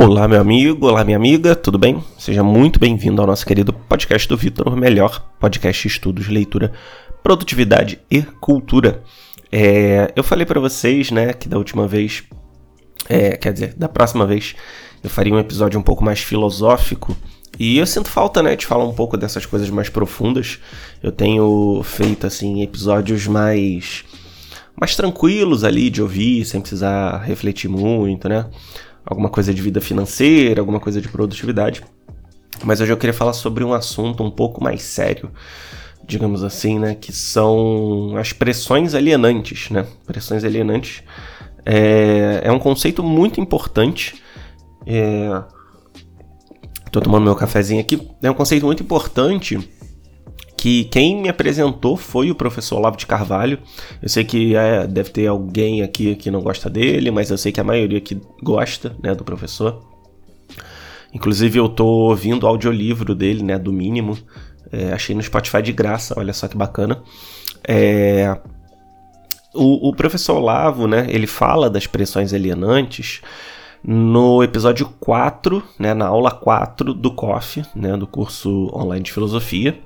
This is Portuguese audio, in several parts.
Olá, meu amigo, olá, minha amiga, tudo bem? Seja muito bem-vindo ao nosso querido podcast do Vitor, melhor podcast estudos, leitura, produtividade e cultura. É, eu falei para vocês, né, que da última vez, é, quer dizer, da próxima vez, eu faria um episódio um pouco mais filosófico. E eu sinto falta, né, de falar um pouco dessas coisas mais profundas. Eu tenho feito, assim, episódios mais mais tranquilos ali de ouvir, sem precisar refletir muito, né? Alguma coisa de vida financeira, alguma coisa de produtividade. Mas hoje eu queria falar sobre um assunto um pouco mais sério, digamos assim, né? Que são as pressões alienantes, né? Pressões alienantes é, é um conceito muito importante. É, tô tomando meu cafezinho aqui. É um conceito muito importante que quem me apresentou foi o professor Olavo de Carvalho. Eu sei que é, deve ter alguém aqui que não gosta dele, mas eu sei que a maioria que gosta, né, do professor. Inclusive eu tô ouvindo o audiolivro dele, né, do mínimo. É, achei no Spotify de graça, olha só que bacana. É, o, o, professor Olavo, né, ele fala das pressões alienantes no episódio 4, né, na aula 4 do COF, né, do curso online de filosofia.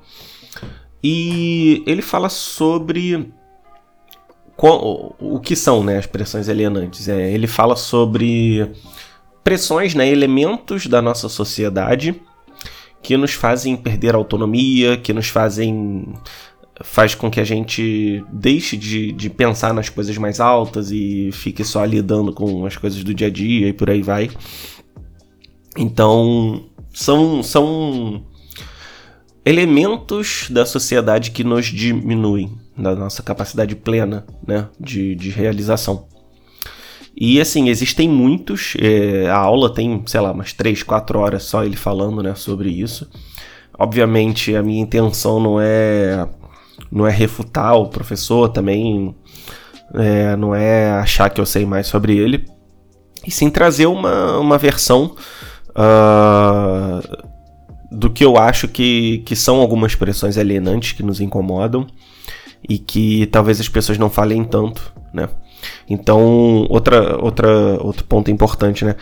E ele fala sobre o que são né, as pressões alienantes. É, ele fala sobre pressões, né, elementos da nossa sociedade que nos fazem perder a autonomia, que nos fazem faz com que a gente deixe de, de pensar nas coisas mais altas e fique só lidando com as coisas do dia a dia e por aí vai. Então, são, são elementos da sociedade que nos diminuem da nossa capacidade plena né, de, de realização. E assim, existem muitos. É, a aula tem, sei lá, umas 3, 4 horas só ele falando né, sobre isso. Obviamente, a minha intenção não é não é refutar o professor também, é, não é achar que eu sei mais sobre ele, e sim trazer uma, uma versão uh, do que eu acho que, que são algumas pressões alienantes que nos incomodam e que talvez as pessoas não falem tanto, né? Então, outra, outra, outro ponto importante, né?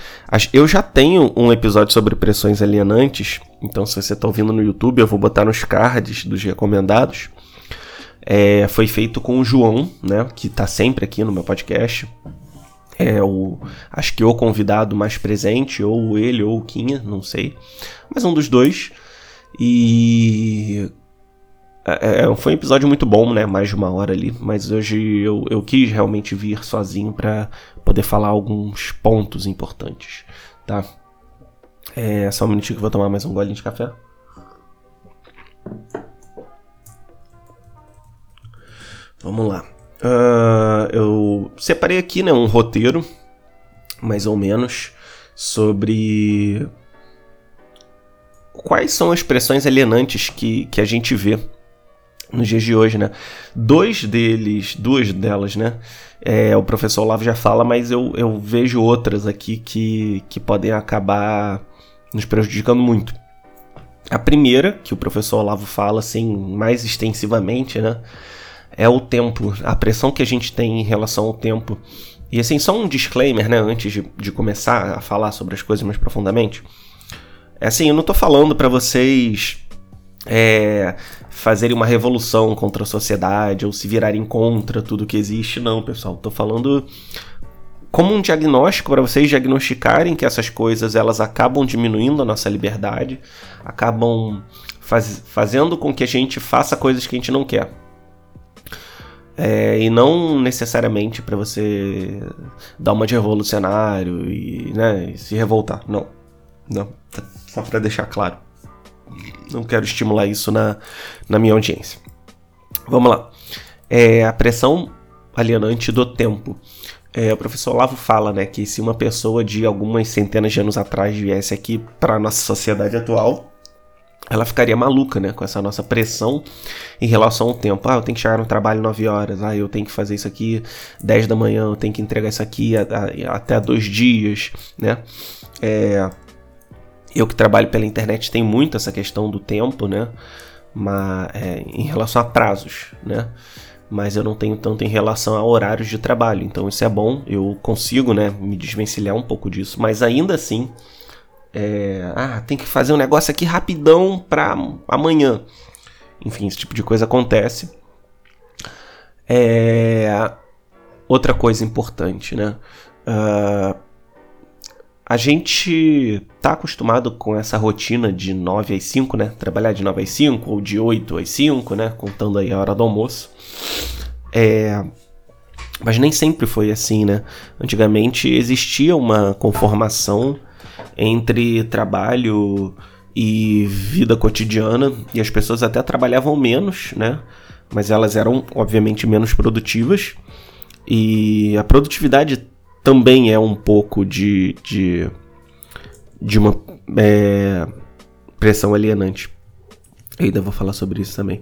Eu já tenho um episódio sobre pressões alienantes, então se você está ouvindo no YouTube, eu vou botar nos cards dos recomendados. É, foi feito com o João, né? Que está sempre aqui no meu podcast. É o. Acho que o convidado mais presente, ou ele, ou o Quinha, não sei mas um dos dois. E. É, é, foi um episódio muito bom, né? Mais de uma hora ali. Mas hoje eu, eu quis realmente vir sozinho para poder falar alguns pontos importantes, tá? É só um minutinho que eu vou tomar mais um golinho de café. Vamos lá. Uh, eu separei aqui né, um roteiro, mais ou menos, sobre quais são as pressões alienantes que, que a gente vê nos dias de hoje, né? Dois deles, duas delas, né? É, o professor Olavo já fala, mas eu, eu vejo outras aqui que, que podem acabar nos prejudicando muito. A primeira, que o professor Olavo fala assim mais extensivamente, né? É o tempo, a pressão que a gente tem em relação ao tempo. E assim, só um disclaimer, né? Antes de, de começar a falar sobre as coisas mais profundamente. É assim, eu não tô falando para vocês é, fazerem uma revolução contra a sociedade ou se virarem contra tudo que existe, não, pessoal. Tô falando como um diagnóstico para vocês diagnosticarem que essas coisas elas acabam diminuindo a nossa liberdade, acabam faz, fazendo com que a gente faça coisas que a gente não quer. É, e não necessariamente para você dar uma de revolucionário e, né, e se revoltar. Não. Não. Só para deixar claro. Não quero estimular isso na, na minha audiência. Vamos lá. É a pressão alienante do tempo. É, o professor Olavo fala né, que se uma pessoa de algumas centenas de anos atrás viesse aqui para nossa sociedade atual, ela ficaria maluca né, com essa nossa pressão em relação ao tempo. Ah, eu tenho que chegar no trabalho 9 horas, ah, eu tenho que fazer isso aqui 10 da manhã, eu tenho que entregar isso aqui a, a, até dois dias, né? É, eu que trabalho pela internet tenho muito essa questão do tempo, né? Mas, é, em relação a prazos, né? Mas eu não tenho tanto em relação a horários de trabalho. Então isso é bom, eu consigo, né, me desvencilhar um pouco disso. Mas ainda assim, É, ah, tem que fazer um negócio aqui rapidão para amanhã. Enfim, esse tipo de coisa acontece. É, outra coisa importante, né? Uh, a gente tá acostumado com essa rotina de 9 às 5, né? Trabalhar de 9 às 5 ou de 8 às 5, né? Contando aí a hora do almoço. É... Mas nem sempre foi assim, né? Antigamente existia uma conformação entre trabalho e vida cotidiana e as pessoas até trabalhavam menos, né? Mas elas eram, obviamente, menos produtivas. E a produtividade também é um pouco de, de, de uma é, pressão alienante. Eu ainda vou falar sobre isso também.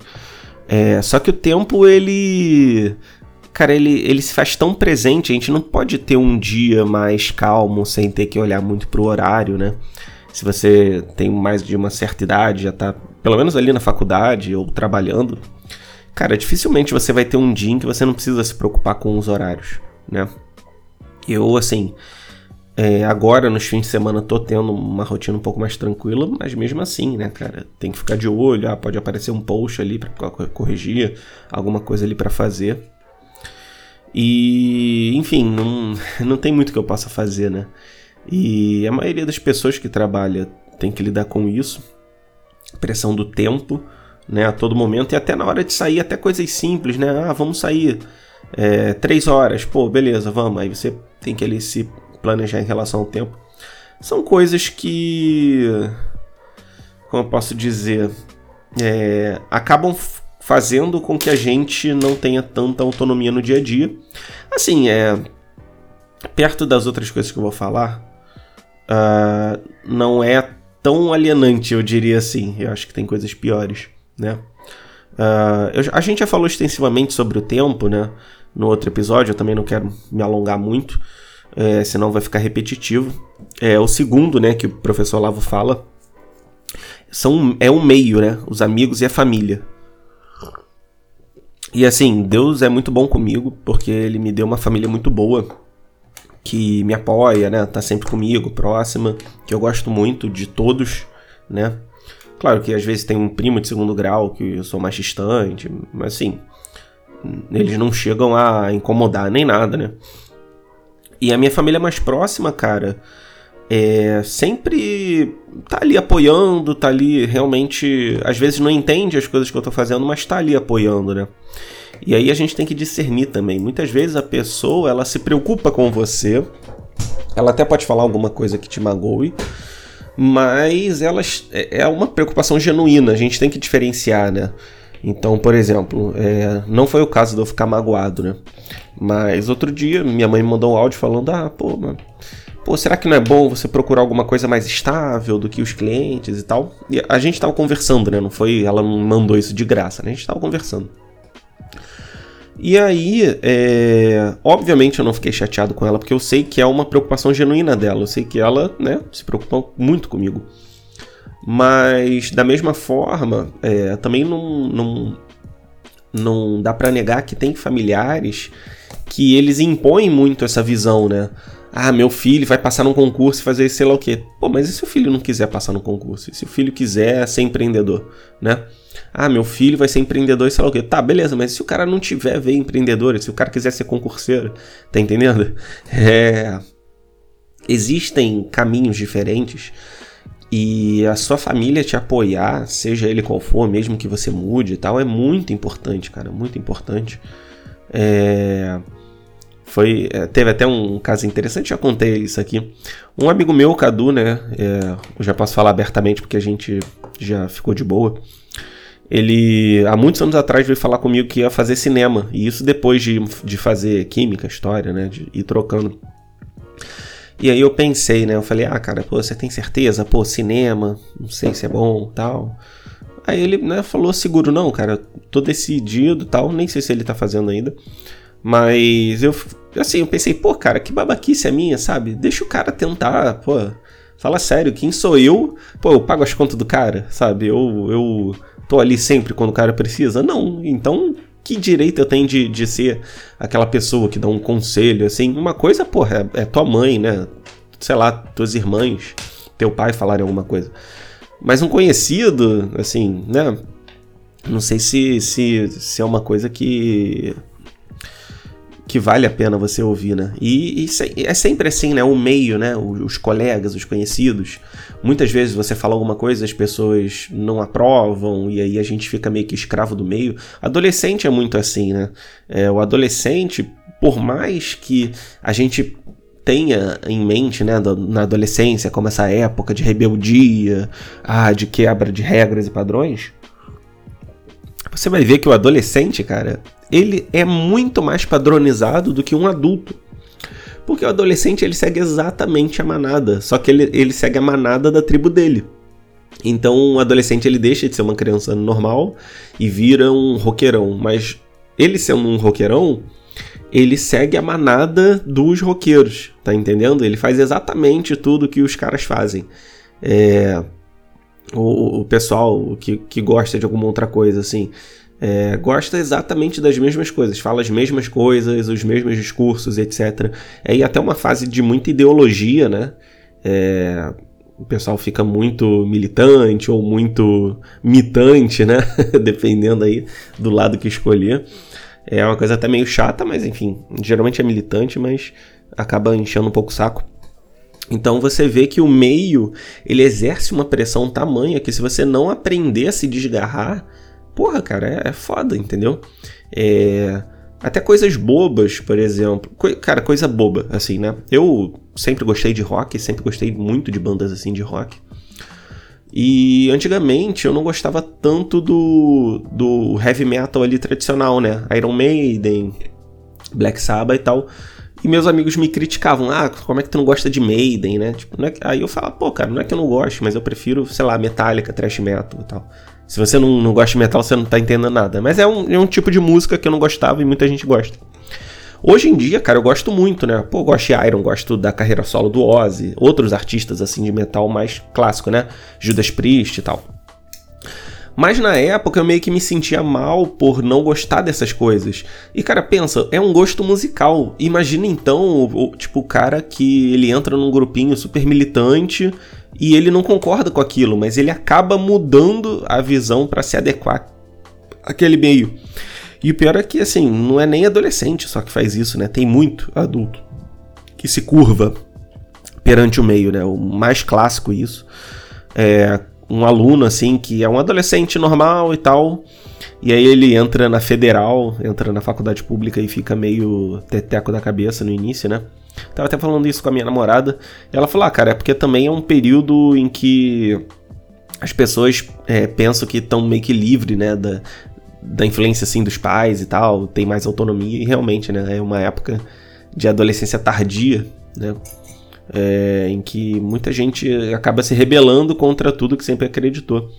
É, só que o tempo, ele. Cara, ele, ele se faz tão presente, a gente não pode ter um dia mais calmo sem ter que olhar muito pro horário, né? Se você tem mais de uma certa idade, já tá pelo menos ali na faculdade ou trabalhando, cara, dificilmente você vai ter um dia em que você não precisa se preocupar com os horários, né? Eu, assim, é, agora nos fins de semana tô tendo uma rotina um pouco mais tranquila, mas mesmo assim, né, cara, tem que ficar de olho, ah, pode aparecer um post ali para corrigir, alguma coisa ali para fazer. E, enfim, não, não tem muito que eu possa fazer, né? E a maioria das pessoas que trabalha tem que lidar com isso, pressão do tempo, né, a todo momento e até na hora de sair, até coisas simples, né? Ah, vamos sair é, três horas, pô, beleza, vamos. Aí você tem que ali se planejar em relação ao tempo. São coisas que, como eu posso dizer, é, acabam fazendo com que a gente não tenha tanta autonomia no dia a dia. Assim, é perto das outras coisas que eu vou falar, uh, não é tão alienante, eu diria assim. Eu acho que tem coisas piores, né? Uh, eu, a gente já falou extensivamente sobre o tempo, né? No outro episódio, eu também não quero me alongar muito, é, senão vai ficar repetitivo. É o segundo, né, que o professor Lavo fala. São, é um meio, né? Os amigos e a família. E assim, Deus é muito bom comigo, porque ele me deu uma família muito boa, que me apoia, né? Tá sempre comigo, próxima, que eu gosto muito de todos, né? Claro que às vezes tem um primo de segundo grau que eu sou mais distante, mas assim, eles não chegam a incomodar nem nada, né? E a minha família mais próxima, cara, é sempre tá ali apoiando, tá ali realmente, às vezes não entende as coisas que eu tô fazendo, mas tá ali apoiando, né? E aí a gente tem que discernir também. Muitas vezes a pessoa, ela se preocupa com você, ela até pode falar alguma coisa que te magoe, mas elas é, é uma preocupação genuína, a gente tem que diferenciar, né? Então, por exemplo, é, não foi o caso de eu ficar magoado, né? Mas outro dia minha mãe me mandou um áudio falando: Ah, pô, mano, pô, será que não é bom você procurar alguma coisa mais estável do que os clientes e tal? E a gente tava conversando, né? Não foi, ela não mandou isso de graça, né? A gente tava conversando. E aí, é... obviamente eu não fiquei chateado com ela, porque eu sei que é uma preocupação genuína dela. Eu sei que ela, né, se preocupa muito comigo. Mas, da mesma forma, é, também não, não, não dá para negar que tem familiares que eles impõem muito essa visão, né? Ah, meu filho vai passar num concurso e fazer sei lá o quê. Pô, mas e se o filho não quiser passar no concurso? E se o filho quiser ser empreendedor, né? Ah, meu filho vai ser empreendedor e sei lá o quê. Tá, beleza, mas se o cara não tiver ver empreendedor, se o cara quiser ser concurseiro, tá entendendo? É... Existem caminhos diferentes e a sua família te apoiar, seja ele qual for, mesmo que você mude e tal, é muito importante, cara, muito importante. É... Foi, é, teve até um caso interessante, já contei isso aqui. Um amigo meu, Cadu, né? É, eu já posso falar abertamente porque a gente já ficou de boa. Ele, há muitos anos atrás, veio falar comigo que ia fazer cinema. E isso depois de, de fazer química, história, né? De ir trocando. E aí eu pensei, né? Eu falei, ah, cara, pô, você tem certeza? Pô, cinema, não sei se é bom tal. Aí ele né, falou seguro, não, cara, tô decidido tal, nem sei se ele tá fazendo ainda. Mas eu, assim, eu pensei, pô, cara, que babaquice é minha, sabe? Deixa o cara tentar, pô. Fala sério, quem sou eu? Pô, eu pago as contas do cara, sabe? Eu, eu tô ali sempre quando o cara precisa? Não, então que direito eu tenho de, de ser aquela pessoa que dá um conselho, assim? Uma coisa, porra, é, é tua mãe, né? Sei lá, tuas irmãs, teu pai falarem alguma coisa. Mas um conhecido, assim, né? Não sei se, se, se é uma coisa que que vale a pena você ouvir, né? E, e, é sempre assim, né? O meio, né? Os colegas, os conhecidos. Muitas vezes você fala alguma coisa, as pessoas não aprovam e aí a gente fica meio que escravo do meio. Adolescente é muito assim, né? É, o adolescente, por mais que a gente tenha em mente, né, na adolescência, como essa época de rebeldia, ah, de quebra de regras e padrões, você vai ver que o adolescente, cara, ele é muito mais padronizado do que um adulto. Porque o adolescente ele segue exatamente a manada, só que ele, ele segue a manada da tribo dele. Então o adolescente ele deixa de ser uma criança normal e vira um roqueirão, mas ele sendo um roqueirão, ele segue a manada dos roqueiros, tá entendendo? Ele faz exatamente tudo que os caras fazem. É, o, o pessoal que, que gosta de alguma outra coisa, assim, é, gosta exatamente das mesmas coisas, fala as mesmas coisas, os mesmos discursos, etc. É e até uma fase de muita ideologia, né? É, o pessoal fica muito militante ou muito mitante, né? Dependendo aí do lado que escolher. É uma coisa até meio chata, mas enfim, geralmente é militante, mas acaba enchendo um pouco o saco. Então você vê que o meio ele exerce uma pressão tamanha que se você não aprender a se desgarrar, porra, cara, é, é foda, entendeu? É, até coisas bobas, por exemplo. Co cara, coisa boba, assim, né? Eu sempre gostei de rock, sempre gostei muito de bandas assim de rock. E antigamente eu não gostava tanto do, do heavy metal ali tradicional, né? Iron Maiden, Black Sabbath e tal. E meus amigos me criticavam, ah, como é que tu não gosta de Maiden, né? Tipo, é que... Aí eu falava, pô, cara, não é que eu não gosto, mas eu prefiro, sei lá, Metallica, thrash metal e tal. Se você não, não gosta de metal, você não tá entendendo nada. Mas é um, é um tipo de música que eu não gostava e muita gente gosta. Hoje em dia, cara, eu gosto muito, né? Pô, gosto de Iron, gosto da carreira solo do Ozzy, outros artistas assim de metal mais clássico, né? Judas Priest e tal. Mas na época eu meio que me sentia mal por não gostar dessas coisas. E cara, pensa, é um gosto musical. Imagina então, o, tipo, o cara que ele entra num grupinho super militante e ele não concorda com aquilo, mas ele acaba mudando a visão para se adequar àquele meio. E o pior é que, assim, não é nem adolescente só que faz isso, né? Tem muito adulto que se curva perante o meio, né? O mais clássico isso. É, um aluno, assim, que é um adolescente normal e tal, e aí ele entra na federal, entra na faculdade pública e fica meio teteco da cabeça no início, né? Tava até falando isso com a minha namorada, ela falou, ah, cara, é porque também é um período em que as pessoas é, pensam que estão meio que livre, né, da, da influência, assim, dos pais e tal, tem mais autonomia, e realmente, né, é uma época de adolescência tardia, né, é, em que muita gente acaba se rebelando contra tudo que sempre acreditou.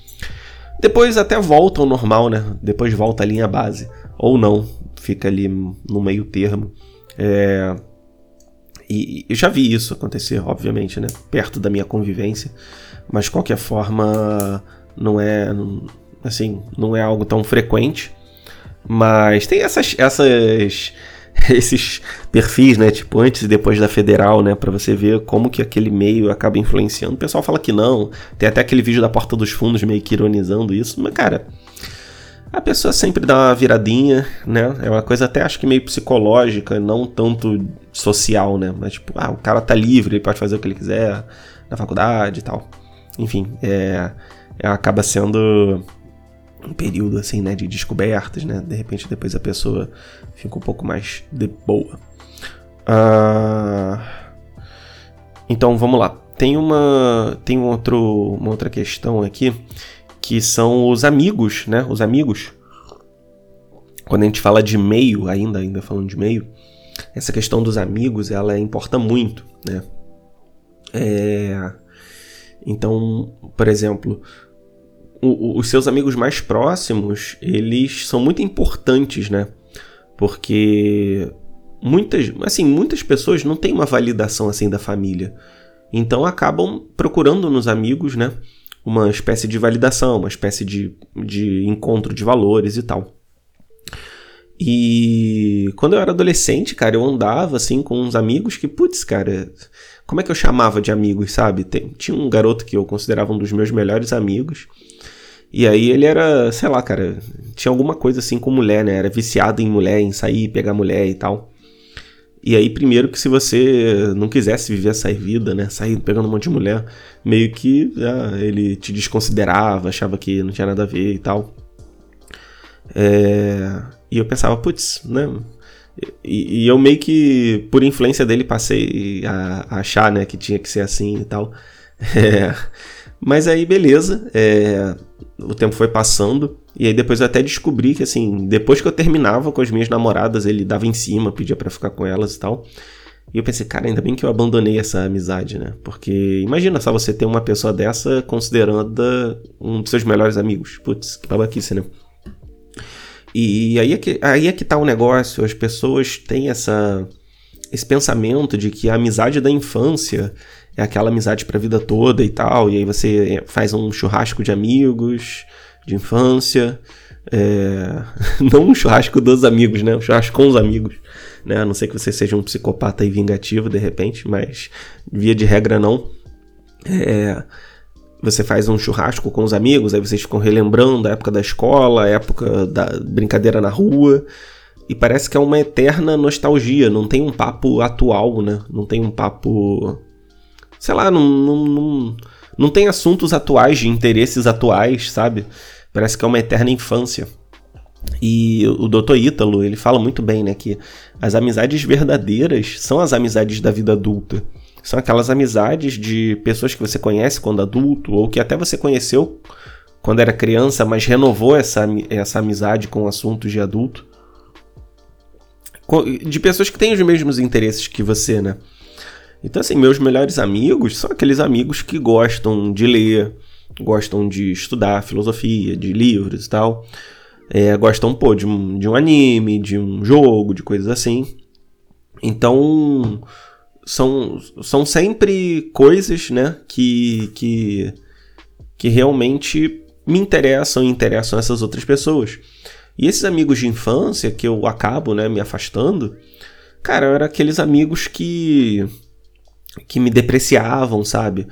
Depois até volta ao normal, né? Depois volta à linha base. Ou não, fica ali no meio termo. É... E eu já vi isso acontecer, obviamente, né? Perto da minha convivência. Mas de qualquer forma, não é. Assim, não é algo tão frequente. Mas tem essas, essas esses perfis, né, tipo antes e depois da federal, né, para você ver como que aquele meio acaba influenciando. O pessoal fala que não, tem até aquele vídeo da porta dos fundos meio que ironizando isso, mas cara, a pessoa sempre dá uma viradinha, né? É uma coisa até acho que meio psicológica, não tanto social, né? Mas tipo, ah, o cara tá livre, ele pode fazer o que ele quiser na faculdade e tal. Enfim, é, é acaba sendo um período assim, né, de descobertas, né? De repente depois a pessoa fica um pouco mais de boa. Uh... Então vamos lá. Tem uma tem um outro, uma outra questão aqui que são os amigos, né? Os amigos. Quando a gente fala de meio, ainda ainda falando de meio, essa questão dos amigos ela importa muito, né? É... Então, por exemplo, os seus amigos mais próximos, eles são muito importantes, né? Porque muitas, assim, muitas pessoas não têm uma validação assim da família. Então acabam procurando nos amigos, né? Uma espécie de validação, uma espécie de, de encontro de valores e tal. E quando eu era adolescente, cara, eu andava assim com uns amigos que, putz, cara, como é que eu chamava de amigos, sabe? Tem, tinha um garoto que eu considerava um dos meus melhores amigos. E aí ele era, sei lá, cara, tinha alguma coisa assim com mulher, né? Era viciado em mulher, em sair, pegar mulher e tal. E aí, primeiro que se você não quisesse viver essa vida, né? Sair pegando um monte de mulher, meio que ah, ele te desconsiderava, achava que não tinha nada a ver e tal. É... E eu pensava, putz, né? E, e, eu meio que, por influência dele, passei a, a, achar, né, que tinha que ser assim e tal. É... Mas aí, beleza. É... O tempo foi passando. E aí depois eu até descobri que, assim, depois que eu terminava com as minhas namoradas, ele dava em cima, pedia para ficar com elas e tal. E eu pensei, cara, ainda bem que eu abandonei essa amizade, né? Porque imagina só você ter uma pessoa dessa considerando um dos seus melhores amigos. Putz, que babaquice, né? E aí é, que, aí é que tá o negócio. As pessoas têm essa, esse pensamento de que a amizade da infância é aquela amizade pra vida toda e tal. E aí você faz um churrasco de amigos de infância. É... Não um churrasco dos amigos, né? Um churrasco com os amigos. Né? A não ser que você seja um psicopata e vingativo de repente, mas via de regra não. É você faz um churrasco com os amigos, aí vocês ficam relembrando a época da escola, a época da brincadeira na rua. E parece que é uma eterna nostalgia, não tem um papo atual, né? Não tem um papo. Sei lá, não, não, não, não tem assuntos atuais, de interesses atuais, sabe? Parece que é uma eterna infância. E o Dr. Ítalo, ele fala muito bem, né? Que as amizades verdadeiras são as amizades da vida adulta. São aquelas amizades de pessoas que você conhece quando adulto, ou que até você conheceu quando era criança, mas renovou essa, essa amizade com assuntos de adulto. De pessoas que têm os mesmos interesses que você, né? Então, assim, meus melhores amigos são aqueles amigos que gostam de ler, gostam de estudar filosofia, de livros e tal. É, gostam, pô, de um, de um anime, de um jogo, de coisas assim. Então, são, são sempre coisas, né, que, que, que realmente me interessam e interessam essas outras pessoas. E esses amigos de infância que eu acabo, né, me afastando, cara, eram aqueles amigos que que me depreciavam, sabe?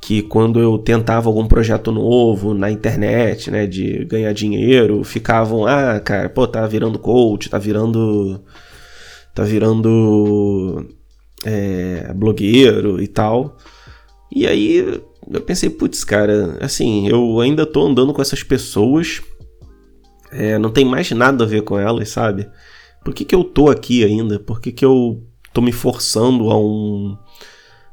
Que quando eu tentava algum projeto novo na internet, né, de ganhar dinheiro, ficavam, ah, cara, pô, tá virando coach, tá virando tá virando é, blogueiro e tal. E aí eu pensei, putz, cara, assim, eu ainda tô andando com essas pessoas, é, não tem mais nada a ver com elas, sabe? Por que, que eu tô aqui ainda? Por que, que eu tô me forçando a um.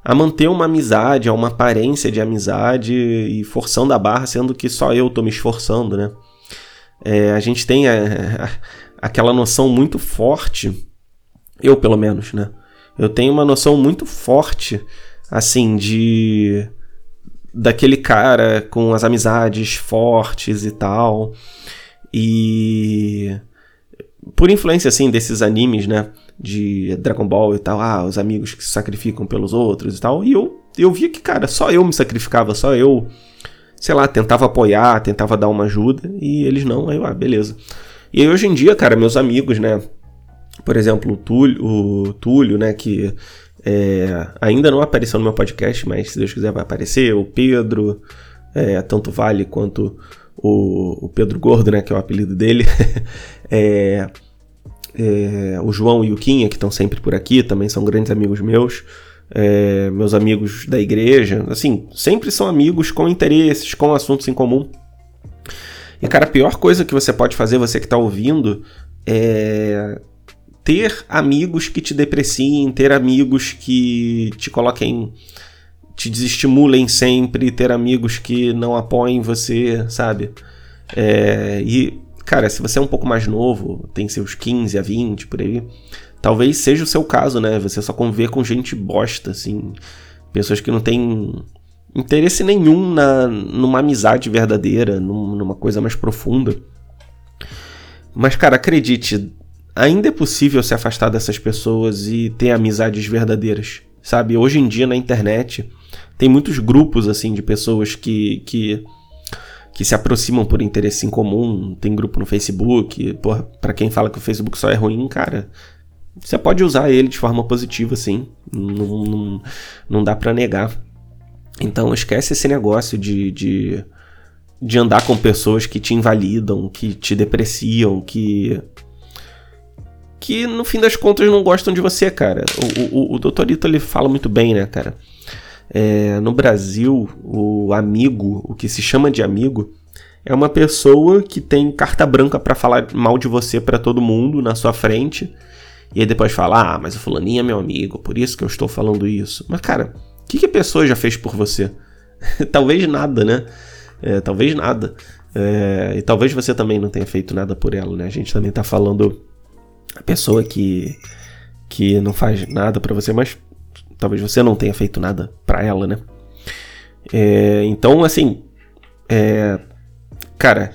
a manter uma amizade, a uma aparência de amizade e forçando a barra, sendo que só eu tô me esforçando, né? É, a gente tem a, a, aquela noção muito forte, eu pelo menos, né? Eu tenho uma noção muito forte, assim, de. daquele cara com as amizades fortes e tal. E. Por influência, assim, desses animes, né? De Dragon Ball e tal, ah, os amigos que se sacrificam pelos outros e tal. E eu, eu via que, cara, só eu me sacrificava, só eu, sei lá, tentava apoiar, tentava dar uma ajuda, e eles não, aí eu, ah, beleza. E aí hoje em dia, cara, meus amigos, né? Por exemplo, o Túlio, o Túlio né, que é, ainda não apareceu no meu podcast, mas se Deus quiser vai aparecer. O Pedro, é, tanto Vale quanto o, o, Pedro Gordo, né, que é o apelido dele. é, é, o João e o Quinha, que estão sempre por aqui, também são grandes amigos meus. É, meus amigos da igreja, assim, sempre são amigos com interesses, com assuntos em comum. E, cara, a pior coisa que você pode fazer, você que está ouvindo, é ter amigos que te depreciem, ter amigos que te coloquem, te desestimulem sempre, ter amigos que não apoiem você, sabe? É, e, cara, se você é um pouco mais novo, tem seus 15 a 20 por aí, talvez seja o seu caso, né? Você só conviver com gente bosta, assim, pessoas que não têm interesse nenhum na, numa amizade verdadeira, num, numa coisa mais profunda. Mas, cara, acredite, ainda é possível se afastar dessas pessoas e ter amizades verdadeiras, sabe? Hoje em dia na internet tem muitos grupos assim de pessoas que que que se aproximam por interesse em comum, tem grupo no Facebook, porra, pra quem fala que o Facebook só é ruim, cara, você pode usar ele de forma positiva, sim, não, não, não dá para negar. Então esquece esse negócio de, de, de andar com pessoas que te invalidam, que te depreciam, que que no fim das contas não gostam de você, cara. O, o, o Doutorito ele fala muito bem, né, cara? É, no Brasil, o amigo, o que se chama de amigo, é uma pessoa que tem carta branca para falar mal de você para todo mundo na sua frente. E aí depois fala, ah, mas o fulaninho é meu amigo, por isso que eu estou falando isso. Mas, cara, o que, que a pessoa já fez por você? talvez nada, né? É, talvez nada. É, e talvez você também não tenha feito nada por ela, né? A gente também tá falando a pessoa que, que não faz nada para você, mas talvez você não tenha feito nada para ela, né? É, então, assim, é, cara,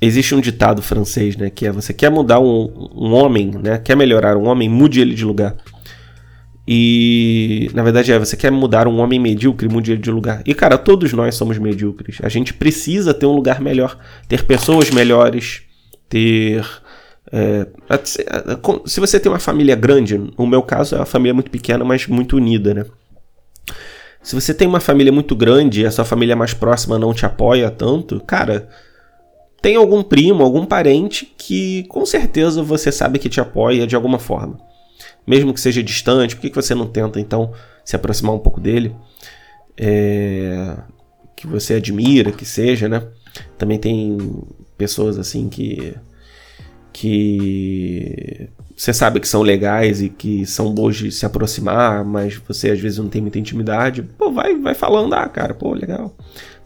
existe um ditado francês, né, que é você quer mudar um, um homem, né, quer melhorar um homem, mude ele de lugar. E na verdade é, você quer mudar um homem medíocre, mude ele de lugar. E cara, todos nós somos medíocres. A gente precisa ter um lugar melhor, ter pessoas melhores, ter é, se você tem uma família grande, no meu caso é uma família muito pequena, mas muito unida, né? Se você tem uma família muito grande e a sua família mais próxima não te apoia tanto, cara, tem algum primo, algum parente que com certeza você sabe que te apoia de alguma forma. Mesmo que seja distante, por que você não tenta então se aproximar um pouco dele? É, que você admira, que seja, né? Também tem pessoas assim que que você sabe que são legais e que são boas de se aproximar, mas você às vezes não tem muita intimidade, pô, vai, vai falando, ah, cara, pô, legal.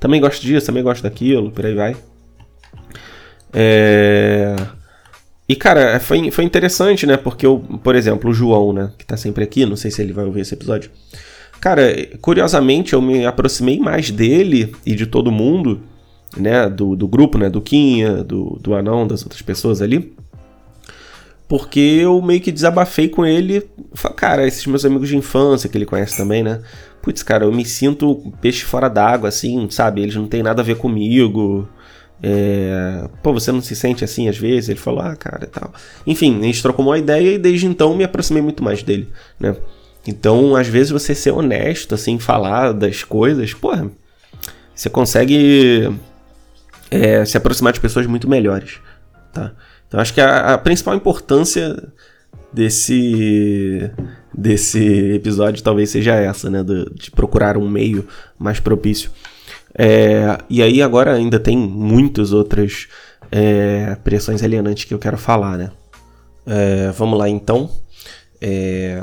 Também gosto disso, também gosto daquilo, por aí vai. É... E, cara, foi, foi interessante, né? Porque, eu, por exemplo, o João, né? Que tá sempre aqui, não sei se ele vai ouvir esse episódio. Cara, curiosamente, eu me aproximei mais dele e de todo mundo, né? Do, do grupo, né? Do Quinha, do, do Anão, das outras pessoas ali. Porque eu meio que desabafei com ele. Cara, esses meus amigos de infância, que ele conhece também, né? Putz, cara, eu me sinto peixe fora d'água, assim, sabe? Eles não têm nada a ver comigo. É... Pô, você não se sente assim às vezes? Ele falou, ah, cara, e tal. Enfim, a gente trocou uma ideia e desde então me aproximei muito mais dele, né? Então, às vezes você ser honesto, assim, falar das coisas, porra, você consegue é, se aproximar de pessoas muito melhores, tá? Então, acho que a, a principal importância desse desse episódio talvez seja essa, né? De, procurar um meio mais propício. É, e aí agora ainda tem muitas outras é, pressões alienantes que eu quero falar, né? É, vamos lá então. É,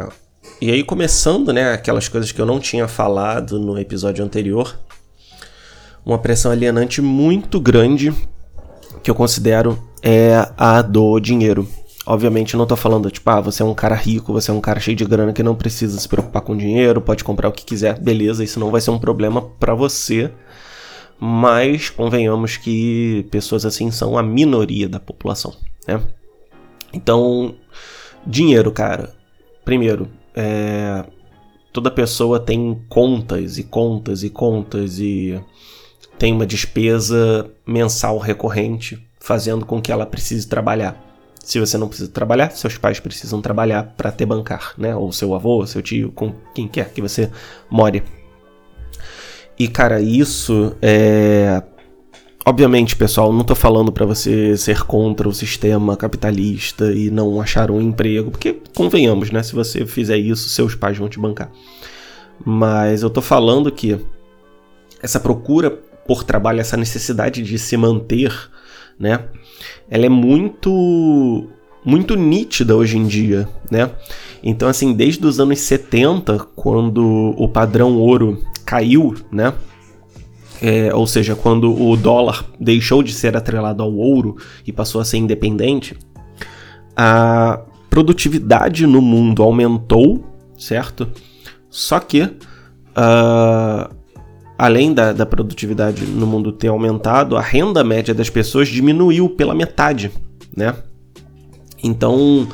e aí começando, né? Aquelas coisas que eu não tinha falado no episódio anterior. Uma pressão alienante muito grande que eu considero é a do dinheiro. Obviamente, não tô falando, tipo, ah, você é um cara rico, você é um cara cheio de grana que não precisa se preocupar com dinheiro, pode comprar o que quiser, beleza, isso não vai ser um problema para você mas convenhamos que pessoas assim são a minoria da população, né? Então, dinheiro, cara. Primeiro, é, toda pessoa tem contas e contas e contas e tem uma despesa mensal recorrente, fazendo com que ela precise trabalhar. Se você não precisa trabalhar, seus pais precisam trabalhar para te bancar, né? Ou seu avô, seu tio, com quem quer que você more. E, cara, isso é. Obviamente, pessoal, não tô falando para você ser contra o sistema capitalista e não achar um emprego, porque convenhamos, né? Se você fizer isso, seus pais vão te bancar. Mas eu tô falando que essa procura por trabalho, essa necessidade de se manter, né? Ela é muito muito nítida hoje em dia, né? Então assim, desde os anos 70, quando o padrão ouro caiu, né? É, ou seja, quando o dólar deixou de ser atrelado ao ouro e passou a ser independente, a produtividade no mundo aumentou, certo? Só que, uh, além da, da produtividade no mundo ter aumentado, a renda média das pessoas diminuiu pela metade, né? Então,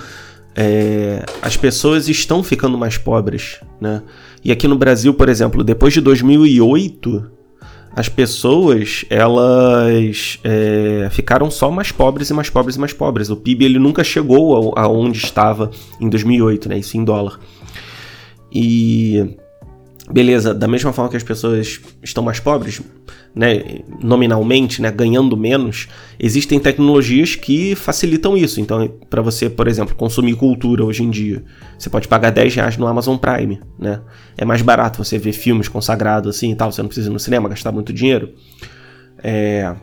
é, as pessoas estão ficando mais pobres, né? E aqui no Brasil, por exemplo, depois de 2008, as pessoas elas é, ficaram só mais pobres e mais pobres e mais pobres. O PIB ele nunca chegou aonde estava em 2008, né? Isso em dólar. E beleza, da mesma forma que as pessoas estão mais pobres, né, nominalmente, né, ganhando menos, existem tecnologias que facilitam isso. Então, para você, por exemplo, consumir cultura hoje em dia, você pode pagar 10 reais no Amazon Prime, né? É mais barato você ver filmes consagrados assim e tal, você não precisa ir no cinema gastar muito dinheiro. É...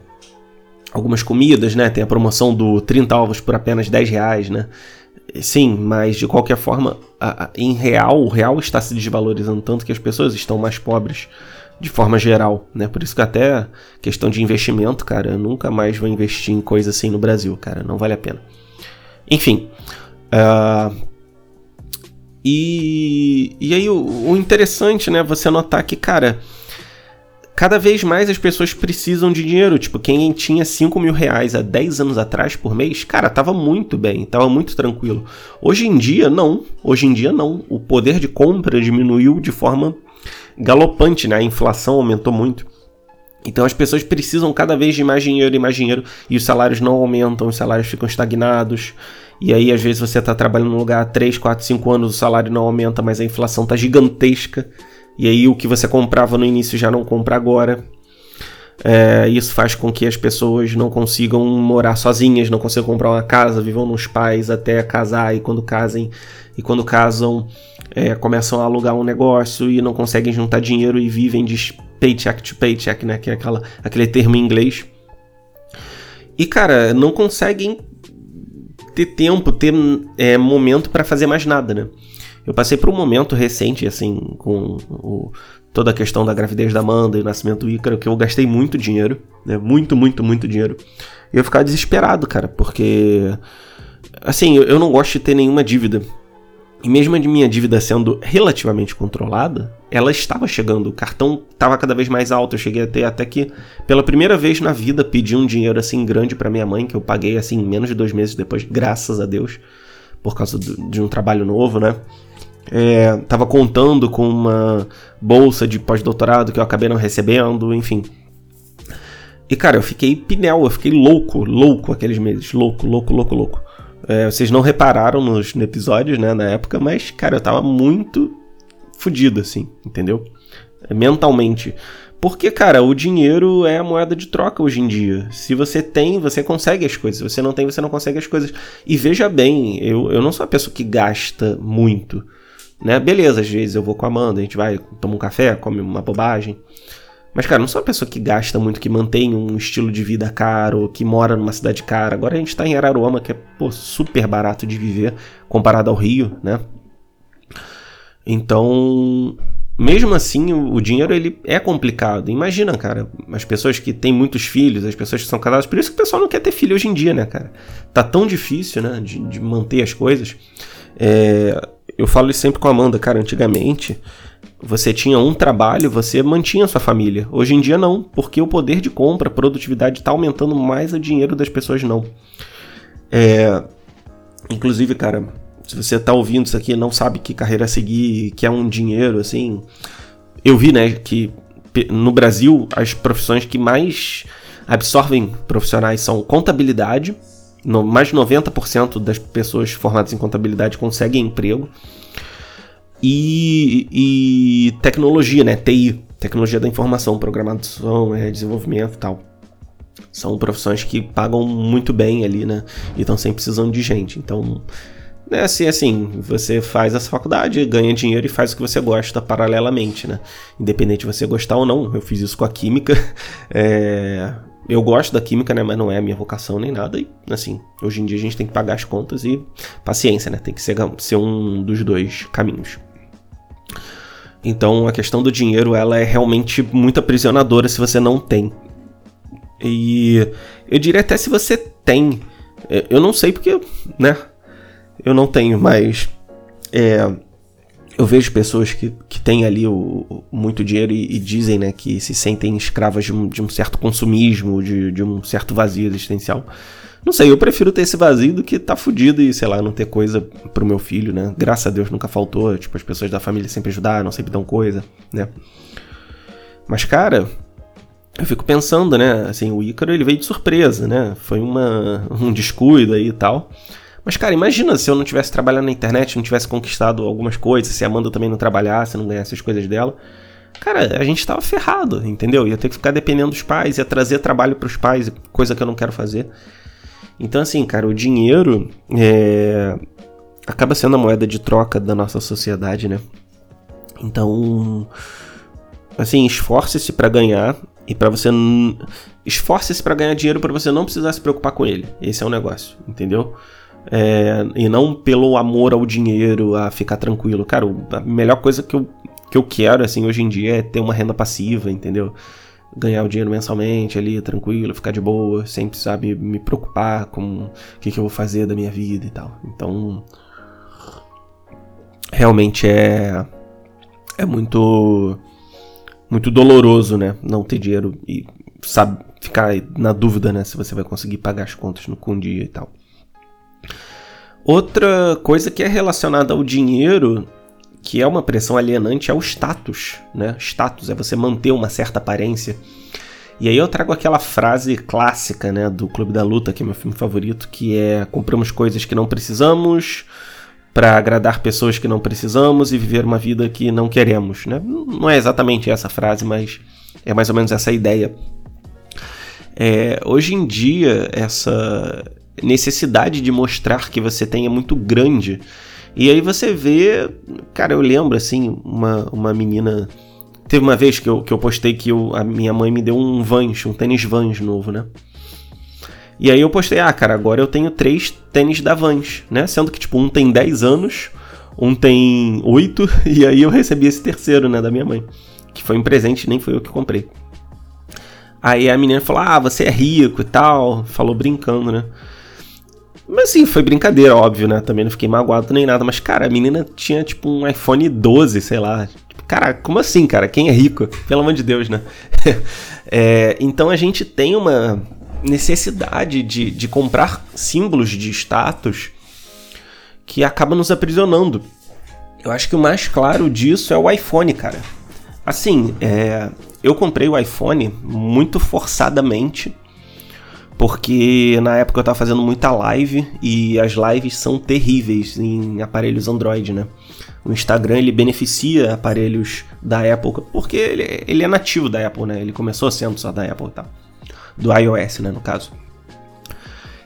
Algumas comidas, né? Tem a promoção do 30 ovos por apenas 10 reais, né? Sim, mas de qualquer forma, a, a, em real, o real está se desvalorizando tanto que as pessoas estão mais pobres de forma geral, né? Por isso que até questão de investimento, cara, eu nunca mais vou investir em coisa assim no Brasil, cara, não vale a pena. Enfim, uh, e, e aí o, o interessante, né, você notar que, cara, cada vez mais as pessoas precisam de dinheiro. Tipo, quem tinha 5 mil reais há 10 anos atrás por mês, cara, tava muito bem, tava muito tranquilo. Hoje em dia, não. Hoje em dia, não. O poder de compra diminuiu de forma galopante, né? A inflação aumentou muito. Então as pessoas precisam cada vez de mais dinheiro e mais dinheiro e os salários não aumentam, os salários ficam estagnados. E aí, às vezes, você está trabalhando num lugar há 3, 4, 5 anos, o salário não aumenta, mas a inflação está gigantesca. E aí o que você comprava no início já não compra agora. É, isso faz com que as pessoas não consigam morar sozinhas, não consigam comprar uma casa, vivam nos pais até casar e quando casem e quando casam é, começam a alugar um negócio e não conseguem juntar dinheiro e vivem de paycheck to paycheck, né? Que é aquela, aquele termo em inglês. E cara, não conseguem ter tempo, ter é, momento para fazer mais nada, né? Eu passei por um momento recente, assim, com o, toda a questão da gravidez da Amanda e o nascimento do Ícaro, que eu gastei muito dinheiro, né? Muito, muito, muito dinheiro. E eu ficava desesperado, cara, porque. Assim, eu, eu não gosto de ter nenhuma dívida. E mesmo a minha dívida sendo relativamente controlada, ela estava chegando. O cartão estava cada vez mais alto. Eu cheguei a ter até que, pela primeira vez na vida, pedi um dinheiro assim grande para minha mãe, que eu paguei assim menos de dois meses depois, graças a Deus, por causa de um trabalho novo, né? É, tava contando com uma bolsa de pós-doutorado que eu acabei não recebendo, enfim. E cara, eu fiquei pinel, eu fiquei louco, louco aqueles meses, louco, louco, louco, louco. É, vocês não repararam nos episódios, né, na época, mas cara, eu tava muito fodido, assim, entendeu? Mentalmente. Porque, cara, o dinheiro é a moeda de troca hoje em dia. Se você tem, você consegue as coisas. Se você não tem, você não consegue as coisas. E veja bem, eu, eu não sou a pessoa que gasta muito né? Beleza, às vezes eu vou com a Amanda, a gente vai, toma um café, come uma bobagem. Mas, cara, não sou uma pessoa que gasta muito, que mantém um estilo de vida caro, que mora numa cidade cara. Agora a gente tá em Araruama, que é, pô, super barato de viver, comparado ao Rio, né? Então, mesmo assim, o, dinheiro ele é complicado. Imagina, cara, as pessoas que têm muitos filhos, as pessoas que são casadas. Por isso que o pessoal não quer ter filho hoje em dia, né, cara? Tá tão difícil, né, de, de manter as coisas. É, eu falo isso sempre com a Amanda, cara, antigamente você tinha um trabalho, você mantinha sua família. Hoje em dia não, porque o poder de compra, a produtividade está aumentando mais o dinheiro das pessoas não. É, inclusive, cara, se você está ouvindo isso aqui e não sabe que carreira seguir, que é um dinheiro, assim, eu vi, né, que no Brasil as profissões que mais absorvem profissionais são contabilidade, no, mais de 90% das pessoas formadas em contabilidade conseguem emprego. E, e tecnologia, né? TI, tecnologia da informação, programação, é, desenvolvimento tal. São profissões que pagam muito bem ali, né? E estão sempre precisando de gente. Então, é assim, assim, você faz essa faculdade, ganha dinheiro e faz o que você gosta paralelamente, né? Independente de você gostar ou não. Eu fiz isso com a química. É, eu gosto da química, né? Mas não é a minha vocação nem nada. E, assim, hoje em dia a gente tem que pagar as contas e paciência, né? Tem que ser, ser um dos dois caminhos. Então a questão do dinheiro ela é realmente muito aprisionadora se você não tem. E eu diria até se você tem. É, eu não sei porque, né? Eu não tenho, mas é, eu vejo pessoas que, que têm ali o, muito dinheiro e, e, dizem né, que se sentem escravas de um, de um certo consumismo, de, de, um certo vazio existencial. Não sei, eu prefiro ter esse vazio do que tá fudido e, sei lá, não ter coisa pro meu filho, né? Graças a Deus nunca faltou, tipo, as pessoas da família sempre ajudaram, sempre dão coisa, né? Mas, cara, eu fico pensando, né? Assim, o Ícaro ele veio de surpresa, né? Foi uma, um descuido aí e tal. Mas, cara, imagina se eu não tivesse trabalhado na internet, não tivesse conquistado algumas coisas, se a Amanda também não trabalhasse, não ganhasse as coisas dela. Cara, a gente tava ferrado, entendeu? Ia ter que ficar dependendo dos pais, ia trazer trabalho para os pais, coisa que eu não quero fazer. Então, assim, cara, o dinheiro é... acaba sendo a moeda de troca da nossa sociedade, né? Então, assim, esforce-se para ganhar e para você esforce-se para ganhar dinheiro para você não precisar se preocupar com ele. Esse é o negócio, entendeu? É, e não pelo amor ao dinheiro, a ficar tranquilo. Cara, a melhor coisa que eu, que eu quero, assim, hoje em dia é ter uma renda passiva, entendeu? Ganhar o dinheiro mensalmente ali, tranquilo, ficar de boa, sem precisar me, me preocupar com o que, que eu vou fazer da minha vida e tal. Então, realmente é, é muito, muito doloroso, né? Não ter dinheiro e sabe, ficar na dúvida, né? Se você vai conseguir pagar as contas no, com dia e tal. Outra coisa que é relacionada ao dinheiro, que é uma pressão alienante, é o status, né? Status é você manter uma certa aparência. E aí eu trago aquela frase clássica, né, do Clube da Luta, que é meu filme favorito, que é compramos coisas que não precisamos para agradar pessoas que não precisamos e viver uma vida que não queremos, né? Não é exatamente essa frase, mas é mais ou menos essa ideia. É, hoje em dia, essa necessidade de mostrar que você tem é muito grande. E aí você vê. Cara, eu lembro assim, uma, uma menina. Teve uma vez que eu, que eu postei que eu, a minha mãe me deu um Vans, um tênis Vans novo, né? E aí eu postei, ah, cara, agora eu tenho três tênis da Vans, né? Sendo que, tipo, um tem 10 anos, um tem 8, e aí eu recebi esse terceiro, né, da minha mãe. Que foi um presente, nem foi eu que comprei. Aí a menina falou, ah, você é rico e tal, falou brincando, né? Mas sim, foi brincadeira, óbvio, né? Também não fiquei magoado nem nada. Mas, cara, a menina tinha tipo um iPhone 12, sei lá. Tipo, cara, como assim, cara? Quem é rico? Pelo amor de Deus, né? é, então a gente tem uma necessidade de, de comprar símbolos de status que acaba nos aprisionando. Eu acho que o mais claro disso é o iPhone, cara. Assim, é, eu comprei o iPhone muito forçadamente porque na época eu tava fazendo muita live e as lives são terríveis em aparelhos Android, né? O Instagram ele beneficia aparelhos da Apple porque ele, ele é nativo da Apple, né? Ele começou sendo só da Apple e tal. Do iOS, né, no caso.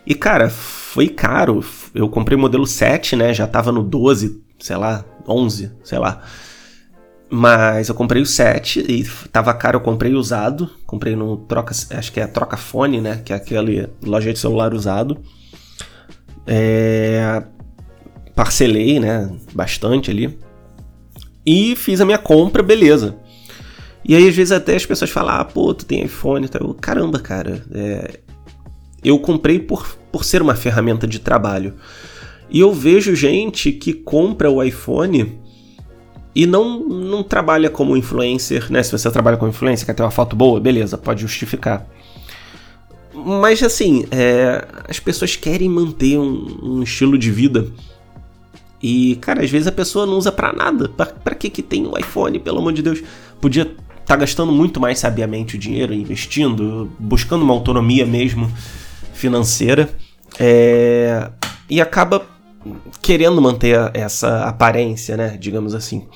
E cara, foi caro. Eu comprei o modelo 7, né? Já tava no 12, sei lá, 11, sei lá. Mas eu comprei o 7 e tava caro, eu comprei usado. Comprei no troca, acho que é troca fone, né? Que é aquele loja de celular usado. É, parcelei, né? Bastante ali. E fiz a minha compra, beleza. E aí, às vezes, até as pessoas falam: ah, pô, tu tem iPhone. Tá? Eu, Caramba, cara. É, eu comprei por, por ser uma ferramenta de trabalho. E eu vejo gente que compra o iPhone e não, não trabalha como influencer, né? Se você trabalha como influencer, quer ter uma foto boa, beleza, pode justificar. Mas assim, é, as pessoas querem manter um, um, estilo de vida. E, cara, às vezes a pessoa não usa para nada. Pra, que que tem o um iPhone, pelo amor de Deus? Podia estar tá gastando muito mais sabiamente o dinheiro, investindo, buscando uma autonomia mesmo financeira. É, e acaba querendo manter essa aparência, né? Digamos assim.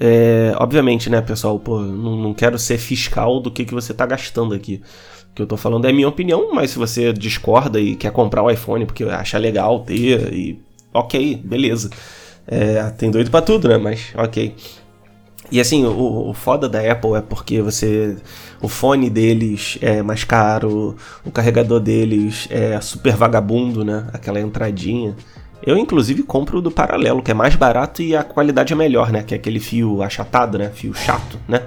É, obviamente, né, pessoal, pô, não, não, quero ser fiscal do que, que você tá gastando aqui. O que eu tô falando é minha opinião, mas se você discorda e quer comprar o iPhone porque acha legal ter, e ok, beleza. É, tem doido para tudo, né? Mas ok. E assim, o, o foda da Apple é porque você. O fone deles é mais caro, o carregador deles é super vagabundo, né? Aquela entradinha. Eu, inclusive, compro do paralelo, que é mais barato e a qualidade é melhor, né? Que é aquele fio achatado, né? Fio chato, né?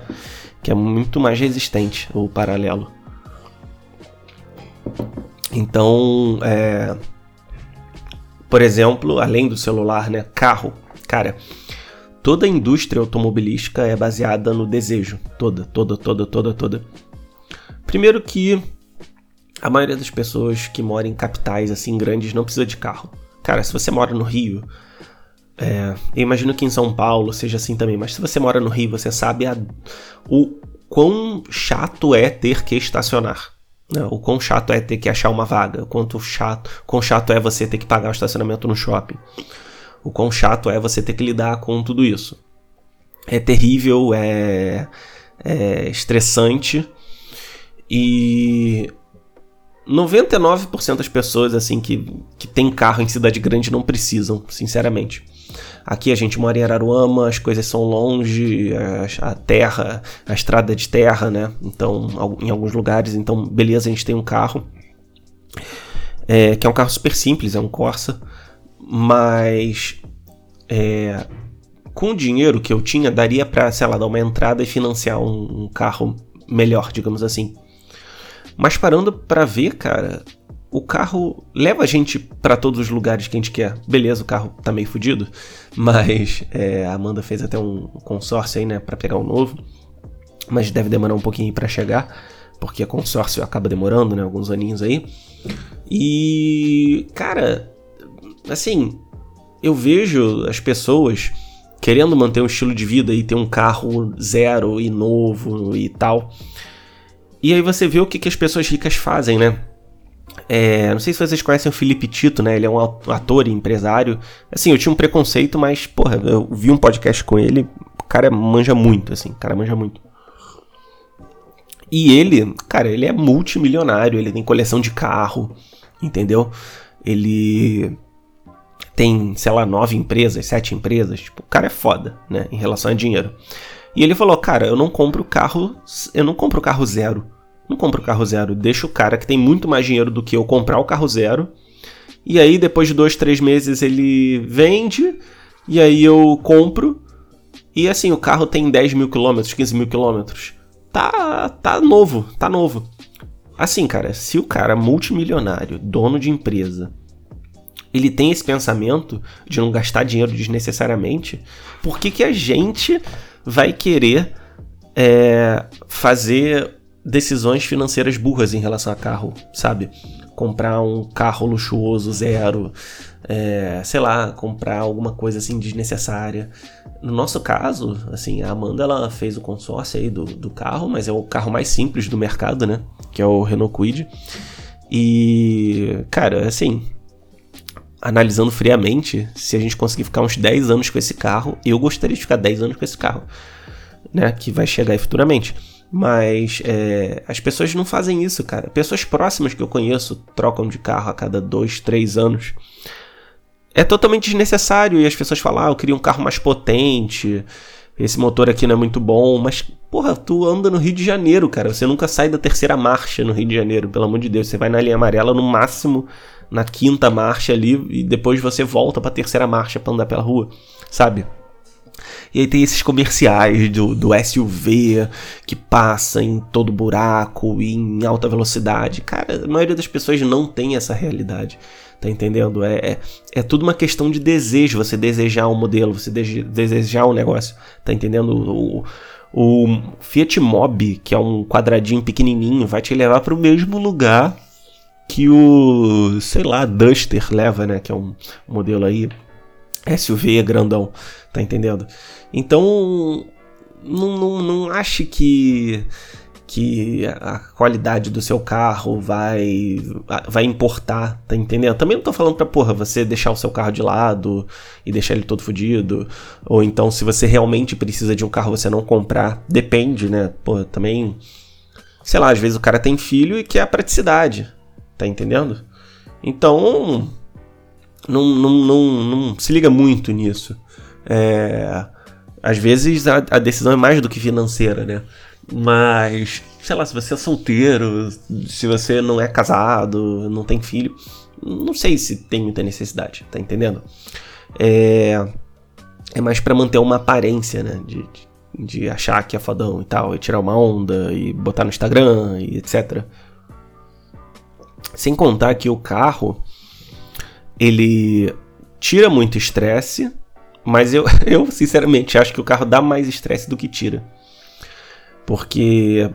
Que é muito mais resistente, o paralelo. Então, é... Por exemplo, além do celular, né? Carro. Cara, toda a indústria automobilística é baseada no desejo. Toda, toda, toda, toda, toda. Primeiro que a maioria das pessoas que moram em capitais assim grandes não precisa de carro. Cara, se você mora no Rio, é, eu imagino que em São Paulo seja assim também, mas se você mora no Rio, você sabe a, o quão chato é ter que estacionar. Né? O quão chato é ter que achar uma vaga. O quanto chato, quão chato é você ter que pagar o estacionamento no shopping. O quão chato é você ter que lidar com tudo isso. É terrível, é, é estressante. E 99% das pessoas assim que, que tem carro em cidade grande não precisam, sinceramente. Aqui a gente mora em Araruama, as coisas são longe, a, a terra, a estrada é de terra, né? Então, em alguns lugares, então, beleza, a gente tem um carro. É, que é um carro super simples, é um Corsa. Mas é, com o dinheiro que eu tinha, daria pra, sei lá, dar uma entrada e financiar um, um carro melhor, digamos assim. Mas parando para ver, cara, o carro leva a gente para todos os lugares que a gente quer. Beleza, o carro tá meio fodido, mas é, a Amanda fez até um consórcio aí, né, para pegar um novo. Mas deve demorar um pouquinho para chegar, porque consórcio acaba demorando, né, alguns aninhos aí. E, cara, assim, eu vejo as pessoas querendo manter um estilo de vida e ter um carro zero e novo e tal. E aí você vê o que, que as pessoas ricas fazem, né? É, não sei se vocês conhecem o Felipe Tito, né? Ele é um ator e empresário. Assim, eu tinha um preconceito, mas, porra, eu vi um podcast com ele. O cara manja muito, assim. O cara manja muito. E ele, cara, ele é multimilionário. Ele tem coleção de carro, entendeu? Ele tem, sei lá, nove empresas, sete empresas. Tipo, o cara é foda, né? Em relação a dinheiro. E ele falou, cara, eu não compro carro. Eu não compro carro zero. Não compro carro zero, deixa o cara que tem muito mais dinheiro do que eu comprar o carro zero. E aí, depois de dois, três meses, ele vende. E aí eu compro. E assim, o carro tem 10 mil quilômetros, 15 mil quilômetros. Tá, tá novo, tá novo. Assim, cara, se o cara multimilionário, dono de empresa, ele tem esse pensamento de não gastar dinheiro desnecessariamente, por que, que a gente vai querer é, fazer decisões financeiras burras em relação a carro, sabe? Comprar um carro luxuoso zero, é, sei lá, comprar alguma coisa assim desnecessária. No nosso caso, assim, a Amanda ela fez o consórcio aí do, do carro, mas é o carro mais simples do mercado, né? Que é o Renault Kwid. E, cara, assim, analisando friamente, se a gente conseguir ficar uns 10 anos com esse carro, eu gostaria de ficar 10 anos com esse carro, né? Que vai chegar aí futuramente. Mas é, as pessoas não fazem isso, cara. Pessoas próximas que eu conheço trocam de carro a cada dois, três anos. É totalmente desnecessário e as pessoas falam: ah, eu queria um carro mais potente. Esse motor aqui não é muito bom. Mas, porra, tu anda no Rio de Janeiro, cara. Você nunca sai da terceira marcha no Rio de Janeiro, pelo amor de Deus. Você vai na linha amarela no máximo na quinta marcha ali e depois você volta pra terceira marcha pra andar pela rua, sabe? E aí tem esses comerciais do, do SUV que passa em todo buraco e em alta velocidade. Cara, a maioria das pessoas não tem essa realidade. Tá entendendo? É, é, é tudo uma questão de desejo. Você desejar um modelo, você de, desejar um negócio. Tá entendendo? O, o Fiat Mobi, que é um quadradinho pequenininho, vai te levar para o mesmo lugar que o, sei lá, Duster leva, né? Que é um modelo aí SUV grandão, tá entendendo? Então, não, não, não ache que que a qualidade do seu carro vai vai importar, tá entendendo? Também não tô falando pra, porra, você deixar o seu carro de lado e deixar ele todo fodido, ou então se você realmente precisa de um carro você não comprar, depende, né? Pô, também sei lá, às vezes o cara tem filho e quer a praticidade, tá entendendo? Então, não, não, não, não se liga muito nisso. É, às vezes a, a, decisão é mais do que financeira, né? Mas, sei lá, se você é solteiro, se você não é casado, não tem filho, não sei se tem muita necessidade, tá entendendo? É, é mais para manter uma aparência, né? De, de, de, achar que é fodão e tal, e tirar uma onda, e botar no Instagram, e etc. Sem contar que o carro, ele tira muito estresse, mas eu, eu sinceramente acho que o carro dá mais estresse do que tira. Porque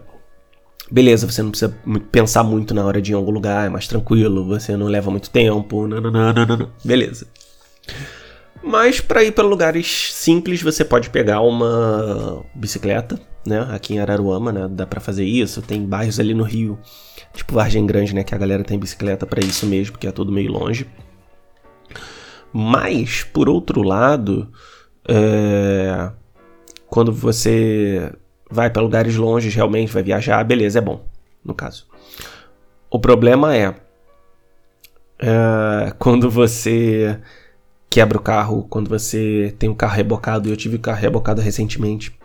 beleza, você não precisa pensar muito na hora de ir em algum lugar, é mais tranquilo, você não leva muito tempo, nananana, beleza. Mas para ir para lugares simples, você pode pegar uma bicicleta, né? Aqui em Araruama, né? Dá para fazer isso. Tem bairros ali no Rio, tipo Vargem Grande, né? Que a galera tem bicicleta para isso mesmo, porque é tudo meio longe. Mas, por outro lado, é... quando você vai para lugares longes, realmente vai viajar, beleza, é bom, no caso. O problema é, é quando você quebra o carro, quando você tem um carro rebocado, eu tive o um carro rebocado recentemente.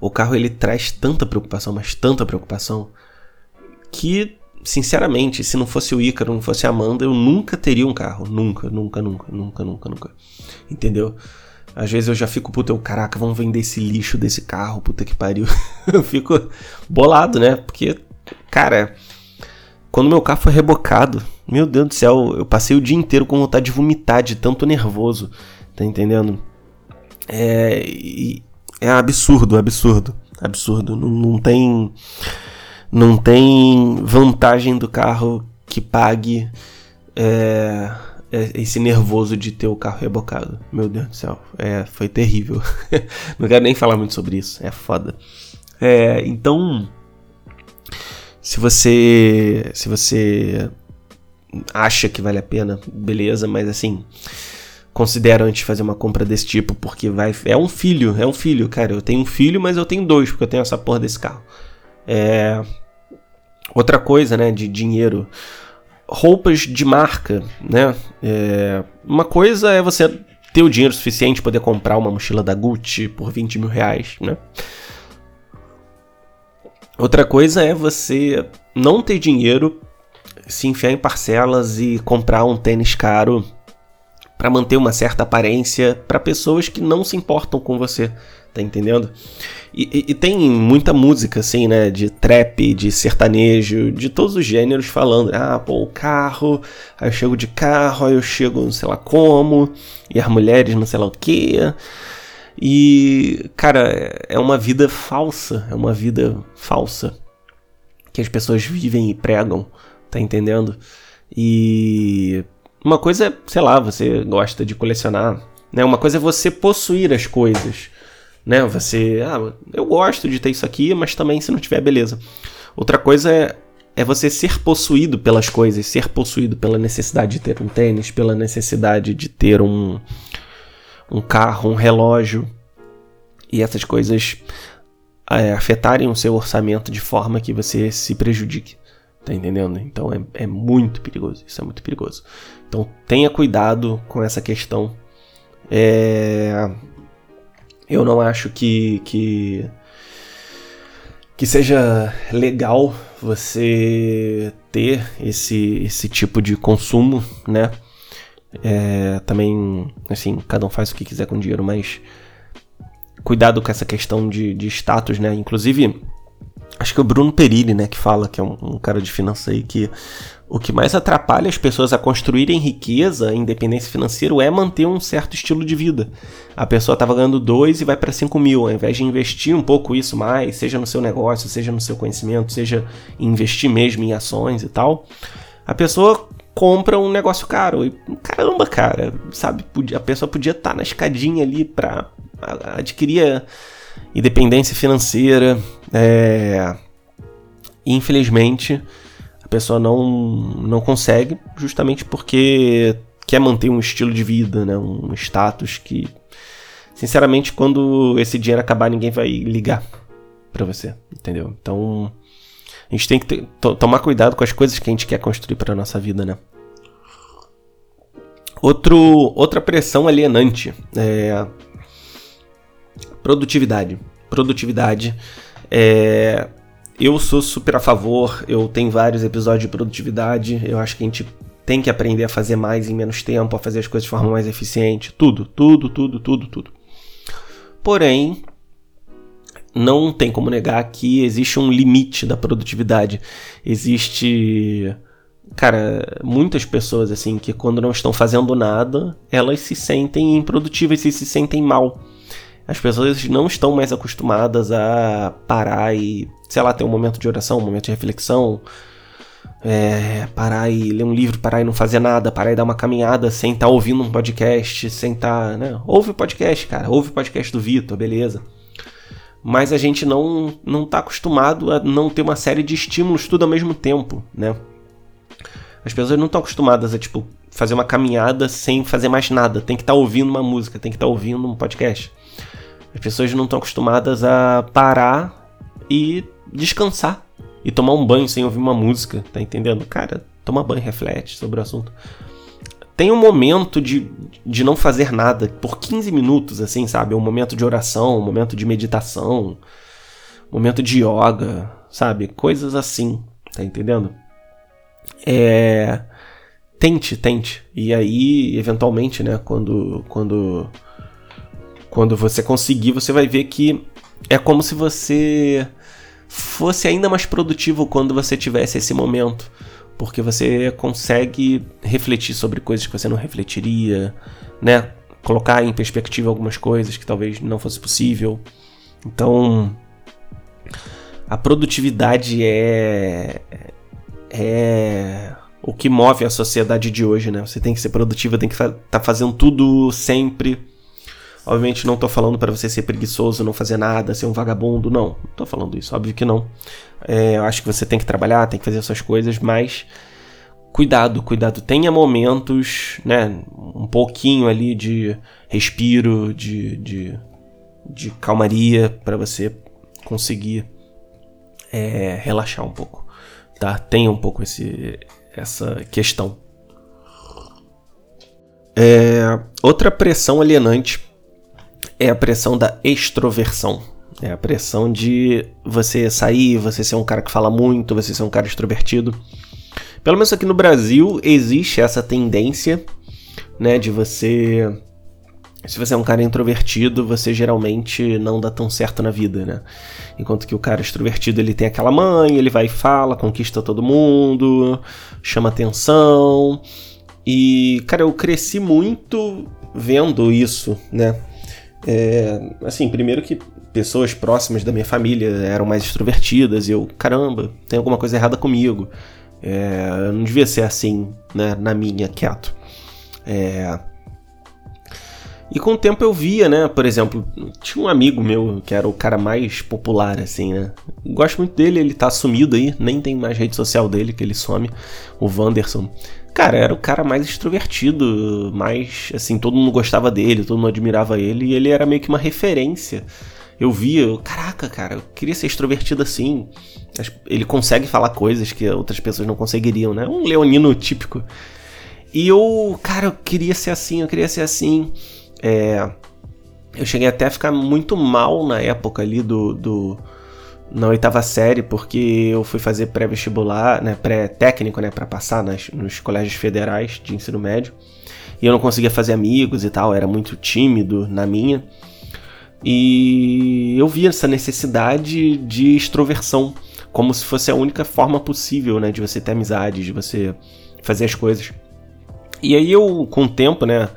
O carro ele traz tanta preocupação, mas tanta preocupação, que, sinceramente, se não fosse o Ícaro, não fosse a Amanda, eu nunca teria um carro. Nunca, nunca, nunca, nunca, nunca, nunca. Entendeu? Às vezes eu já fico, puta, eu, caraca, vamos vender esse lixo desse carro, puta que pariu. eu fico bolado, né? Porque, cara, quando meu carro foi rebocado, meu Deus do céu, eu passei o dia inteiro com vontade de vomitar, de tanto nervoso, tá entendendo? É, é absurdo, absurdo, absurdo. Não, não tem, não tem vantagem do carro que pague é, é, esse nervoso de ter o carro rebocado. Meu Deus do céu, é, foi terrível. não quero nem falar muito sobre isso, é foda. É, então, se você, se você acha que vale a pena, beleza, mas assim, considera antes fazer uma compra desse tipo, porque vai. É um filho, é um filho, cara. Eu tenho um filho, mas eu tenho dois, porque eu tenho essa porra desse carro. É. Outra coisa, né, de dinheiro. Roupas de marca, né? É... Uma coisa é você ter o dinheiro suficiente para poder comprar uma mochila da Gucci por 20 mil reais, né? Outra coisa é você não ter dinheiro se enfiar em parcelas e comprar um tênis caro para manter uma certa aparência para pessoas que não se importam com você, tá entendendo? E, e, e, tem muita música assim, né, de trap, de sertanejo, de todos os gêneros falando, ah, pô, o carro, aí eu chego de carro, aí eu chego não sei lá como, e as mulheres não sei lá o que. E, cara, é uma vida falsa, é uma vida falsa que as pessoas vivem e pregam tá entendendo? E uma coisa é, sei lá, você gosta de colecionar, né? Uma coisa é você possuir as coisas, né? Você, ah, eu gosto de ter isso aqui, mas também se não tiver, beleza. Outra coisa é, é você ser possuído pelas coisas, ser possuído pela necessidade de ter um tênis, pela necessidade de ter um, um carro, um relógio. E essas coisas é, afetarem o seu orçamento de forma que você se prejudique. Tá entendendo? Então é, é muito perigoso. Isso é muito perigoso. Então tenha cuidado com essa questão. É... Eu não acho que, que, que seja legal você ter esse, esse tipo de consumo, né? É, também, assim, cada um faz o que quiser com dinheiro, mas cuidado com essa questão de, de status, né? Inclusive, Acho que é o Bruno Perilli, né, que fala, que é um, um, cara de finanças aí, que o que mais atrapalha as pessoas a construírem riqueza, independência financeira, é manter um certo estilo de vida. A pessoa estava ganhando 2 e vai para 5 mil, ao invés de investir um pouco isso mais, seja no seu negócio, seja no seu conhecimento, seja investir mesmo em ações e tal, a pessoa compra um negócio caro. E caramba, cara, sabe? A pessoa podia estar tá na escadinha ali para adquirir independência financeira. É... Infelizmente, a pessoa não, não consegue, justamente porque quer manter um estilo de vida, né? um status que, sinceramente, quando esse dinheiro acabar, ninguém vai ligar para você, entendeu? Então, a gente tem que ter, tomar cuidado com as coisas que a gente quer construir para nossa vida, né? Outro, outra pressão alienante é Produtividade. Produtividade. É... Eu sou super a favor, eu tenho vários episódios de produtividade, eu acho que a gente tem que aprender a fazer mais em menos tempo, a fazer as coisas de forma mais eficiente. Tudo, tudo, tudo, tudo, tudo. Porém, não tem como negar que existe um limite da produtividade. Existe. Cara, muitas pessoas assim que quando não estão fazendo nada, elas se sentem improdutivas e se sentem mal. As pessoas não estão mais acostumadas a parar e, sei lá, ter um momento de oração, um momento de reflexão, é, parar e ler um livro, parar e não fazer nada, parar e dar uma caminhada sem estar tá ouvindo um podcast, sem estar, tá, né? Ouve o podcast, cara, ouve o podcast do Vitor, beleza. mas a gente não não está acostumado a não ter uma série de estímulos tudo ao mesmo tempo, né? As pessoas não estão acostumadas a tipo fazer uma caminhada sem fazer mais nada, tem que estar tá ouvindo uma música, tem que estar tá ouvindo um podcast. As pessoas não estão acostumadas a parar e descansar e tomar um banho sem ouvir uma música, tá entendendo? Cara, toma banho, reflete sobre o assunto. Tem um momento de, de não fazer nada por 15 minutos, assim, sabe? Um momento de oração, um momento de meditação, um momento de yoga, sabe? Coisas assim, tá entendendo? É. Tente, tente. E aí, eventualmente, né, quando. Quando. Quando você conseguir, você vai ver que é como se você fosse ainda mais produtivo quando você tivesse esse momento porque você consegue refletir sobre coisas que você não refletiria, né? Colocar em perspectiva algumas coisas que talvez não fosse possível. Então, a produtividade é é o que move a sociedade de hoje, né? Você tem que ser produtivo, tem que estar tá fazendo tudo sempre Obviamente não tô falando para você ser preguiçoso, não fazer nada, ser um vagabundo, não. Não tô falando isso, óbvio que não. É, eu acho que você tem que trabalhar, tem que fazer suas coisas, mas cuidado, cuidado. Tenha momentos, né, um pouquinho ali de respiro, de, de, de calmaria para você conseguir é, relaxar um pouco, tá? Tenha um pouco esse, essa questão. É, outra pressão alienante é a pressão da extroversão. É a pressão de você sair, você ser um cara que fala muito, você ser um cara extrovertido. Pelo menos aqui no Brasil existe essa tendência, né, de você se você é um cara introvertido, você geralmente não dá tão certo na vida, né? Enquanto que o cara extrovertido, ele tem aquela mãe, ele vai e fala, conquista todo mundo, chama atenção. E, cara, eu cresci muito vendo isso, né? É, assim, primeiro que pessoas próximas da minha família eram mais extrovertidas e eu, caramba, tem alguma coisa errada comigo. É, eu não devia ser assim, né, na minha, quieto. É, e com o tempo eu via, né, por exemplo, tinha um amigo meu que era o cara mais popular, assim, né. Gosto muito dele, ele tá sumido aí, nem tem mais rede social dele, que ele some, o Wanderson. Cara, era o cara mais extrovertido, mais assim, todo mundo gostava dele, todo mundo admirava ele e ele era meio que uma referência. Eu via, eu, caraca, cara, eu queria ser extrovertido assim. Ele consegue falar coisas que outras pessoas não conseguiriam, né? Um leonino típico. E eu, cara, eu queria ser assim, eu queria ser assim. É, eu cheguei até a ficar muito mal na época ali do, do na oitava série, porque eu fui fazer pré-vestibular, né, pré-técnico, né, para passar nas, nos colégios federais de ensino médio. E eu não conseguia fazer amigos e tal, era muito tímido na minha. E eu vi essa necessidade de extroversão, como se fosse a única forma possível, né, de você ter amizade, de você fazer as coisas. E aí eu, com o tempo, né,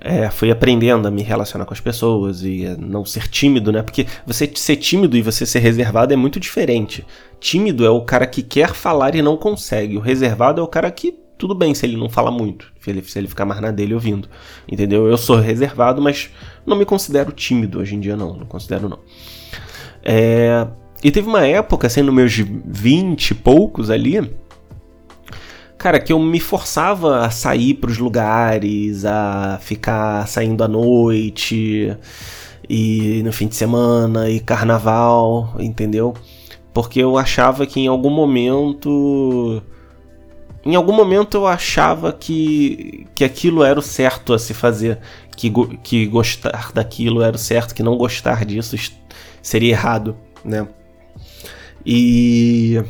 é, fui aprendendo a me relacionar com as pessoas e não ser tímido, né? Porque você ser tímido e você ser reservado é muito diferente. Tímido é o cara que quer falar e não consegue. O reservado é o cara que, tudo bem se ele não fala muito, se ele, se ele ficar mais na dele ouvindo. Entendeu? Eu sou reservado, mas não me considero tímido hoje em dia, não. Não considero, não. É, e teve uma época, assim, nos meus 20 e poucos ali cara, que eu me forçava a sair para os lugares, a ficar saindo à noite e no fim de semana e carnaval, entendeu? Porque eu achava que em algum momento em algum momento eu achava que, que aquilo era o certo a se fazer, que, que gostar daquilo era o certo, que não gostar disso seria errado, né? E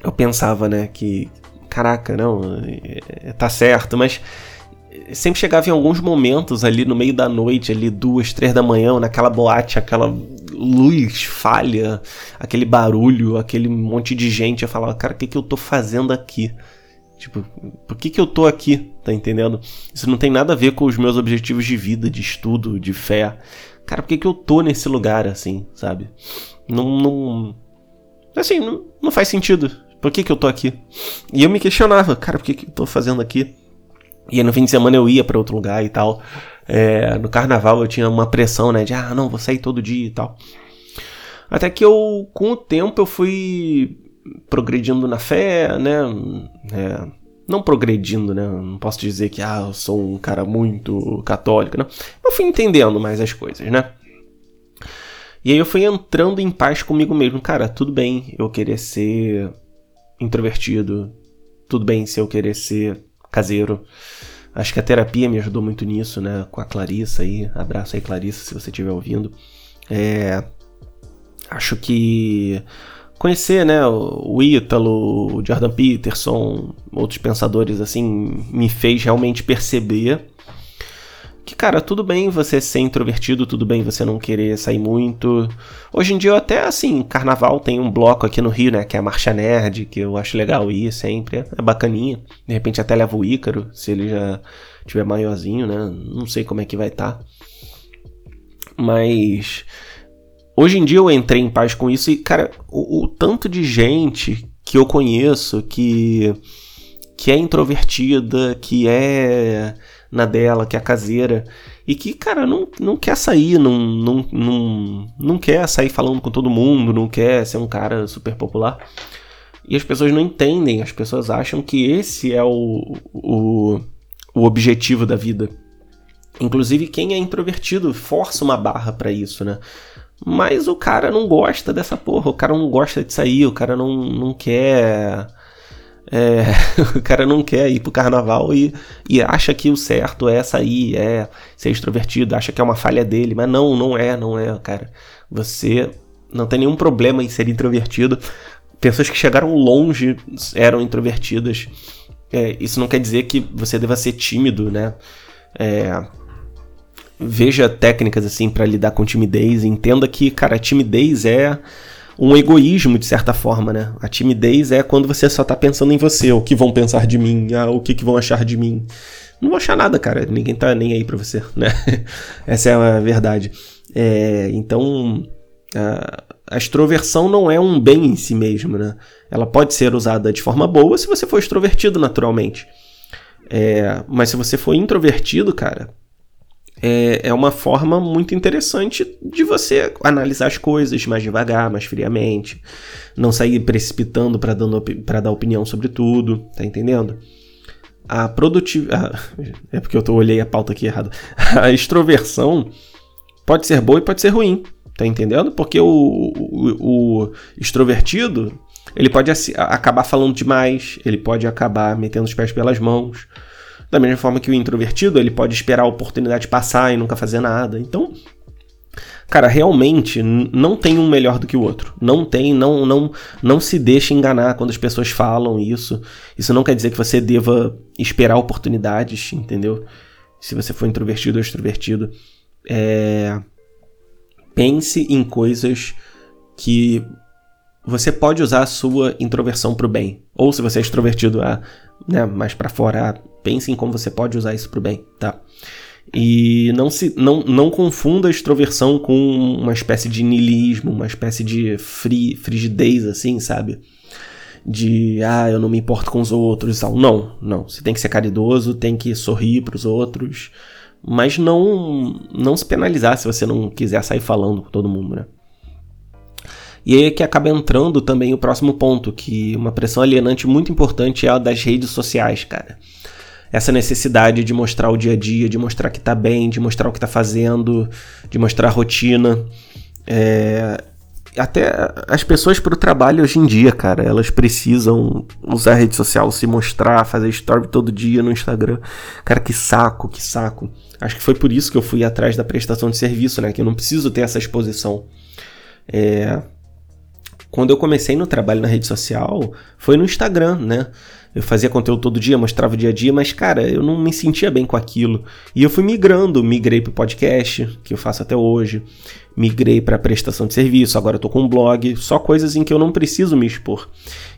eu pensava, né, que caraca, não, é, tá certo, mas sempre chegava em alguns momentos ali no meio da noite, ali duas, três da manhã, naquela boate, aquela luz falha, aquele barulho, aquele monte de gente, eu falava, cara, o que, que eu tô fazendo aqui? Tipo, por que, que eu tô aqui? Tá entendendo? Isso não tem nada a ver com os meus objetivos de vida, de estudo, de fé. Cara, por que, que eu tô nesse lugar assim, sabe? Não. não assim, não, não faz sentido. Por que, que eu tô aqui? E eu me questionava, cara, por que, que eu tô fazendo aqui? E no fim de semana eu ia para outro lugar e tal. É, no carnaval eu tinha uma pressão, né? De, ah, não, vou sair todo dia e tal. Até que eu, com o tempo, eu fui progredindo na fé, né? É, não progredindo, né? Não posso dizer que ah, eu sou um cara muito católico, não. Eu fui entendendo mais as coisas, né? E aí eu fui entrando em paz comigo mesmo. Cara, tudo bem eu querer ser introvertido. Tudo bem se eu querer ser caseiro. Acho que a terapia me ajudou muito nisso, né? Com a Clarissa aí. Abraço aí, Clarissa, se você estiver ouvindo. É... Acho que conhecer, né, o Ítalo, o Jordan Peterson, outros pensadores assim, me fez realmente perceber que, cara, tudo bem você ser introvertido, tudo bem você não querer sair muito. Hoje em dia, até, assim, carnaval tem um bloco aqui no Rio, né, que é a Marcha Nerd, que eu acho legal ir sempre, é bacaninha. De repente até leva o Ícaro, se ele já tiver maiorzinho, né, não sei como é que vai estar. Tá. Mas hoje em dia eu entrei em paz com isso e, cara, o, o tanto de gente que eu conheço que que é introvertida, que é na dela, que é caseira, e que, cara, não, não quer sair, não, não, não, não quer sair falando com todo mundo, não quer ser um cara super popular. E as pessoas não entendem, as pessoas acham que esse é o, o, o objetivo da vida. Inclusive, quem é introvertido força uma barra para isso, né? Mas o cara não gosta dessa porra, o cara não gosta de sair, o cara não, não quer. É, o cara não quer ir pro carnaval e, e acha que o certo é sair, é ser extrovertido, acha que é uma falha dele, mas não, não é, não é, cara. Você não tem nenhum problema em ser introvertido. Pessoas que chegaram longe eram introvertidas. É, isso não quer dizer que você deva ser tímido, né? É, veja técnicas assim para lidar com timidez, entenda que, cara, timidez é um egoísmo de certa forma, né? A timidez é quando você só tá pensando em você, o que vão pensar de mim, ah, o que, que vão achar de mim. Não vão achar nada, cara. Ninguém tá nem aí pra você, né? Essa é a verdade. É, então, a, a extroversão não é um bem em si mesmo, né? Ela pode ser usada de forma boa se você for extrovertido naturalmente. É, mas se você for introvertido, cara, é, é uma forma muito interessante de você analisar as coisas mais devagar, mais friamente, não sair precipitando para dar opinião sobre tudo, tá entendendo? A produtividade. É porque eu tô, olhei a pauta aqui errado. A extroversão pode ser boa e pode ser ruim, tá entendendo? Porque o, o, o extrovertido ele pode acabar falando demais, ele pode acabar metendo os pés pelas mãos. Da mesma forma que o introvertido, ele pode esperar a oportunidade passar e nunca fazer nada. Então, cara, realmente não tem um melhor do que o outro. Não tem, não, não, não se deixe enganar quando as pessoas falam isso. Isso não quer dizer que você deva esperar oportunidades, entendeu? Se você for introvertido ou extrovertido, é... pense em coisas que você pode usar a sua introversão para o bem. Ou se você é extrovertido, a né, mais para fora, pense em como você pode usar isso para o bem, tá? E não, se, não, não confunda a extroversão com uma espécie de niilismo, uma espécie de fri, frigidez, assim, sabe? De, ah, eu não me importo com os outros tal. Não, não. Você tem que ser caridoso, tem que sorrir para os outros, mas não, não se penalizar se você não quiser sair falando com todo mundo, né? E aí é que acaba entrando também o próximo ponto, que uma pressão alienante muito importante é a das redes sociais, cara. Essa necessidade de mostrar o dia a dia, de mostrar que tá bem, de mostrar o que tá fazendo, de mostrar a rotina. É... Até as pessoas pro trabalho hoje em dia, cara, elas precisam usar a rede social, se mostrar, fazer story todo dia no Instagram. Cara, que saco, que saco. Acho que foi por isso que eu fui atrás da prestação de serviço, né? Que eu não preciso ter essa exposição. É, quando eu comecei no trabalho na rede social, foi no Instagram, né? Eu fazia conteúdo todo dia, mostrava o dia a dia, mas, cara, eu não me sentia bem com aquilo. E eu fui migrando, migrei para podcast, que eu faço até hoje, migrei para prestação de serviço, agora eu tô com um blog, só coisas em que eu não preciso me expor.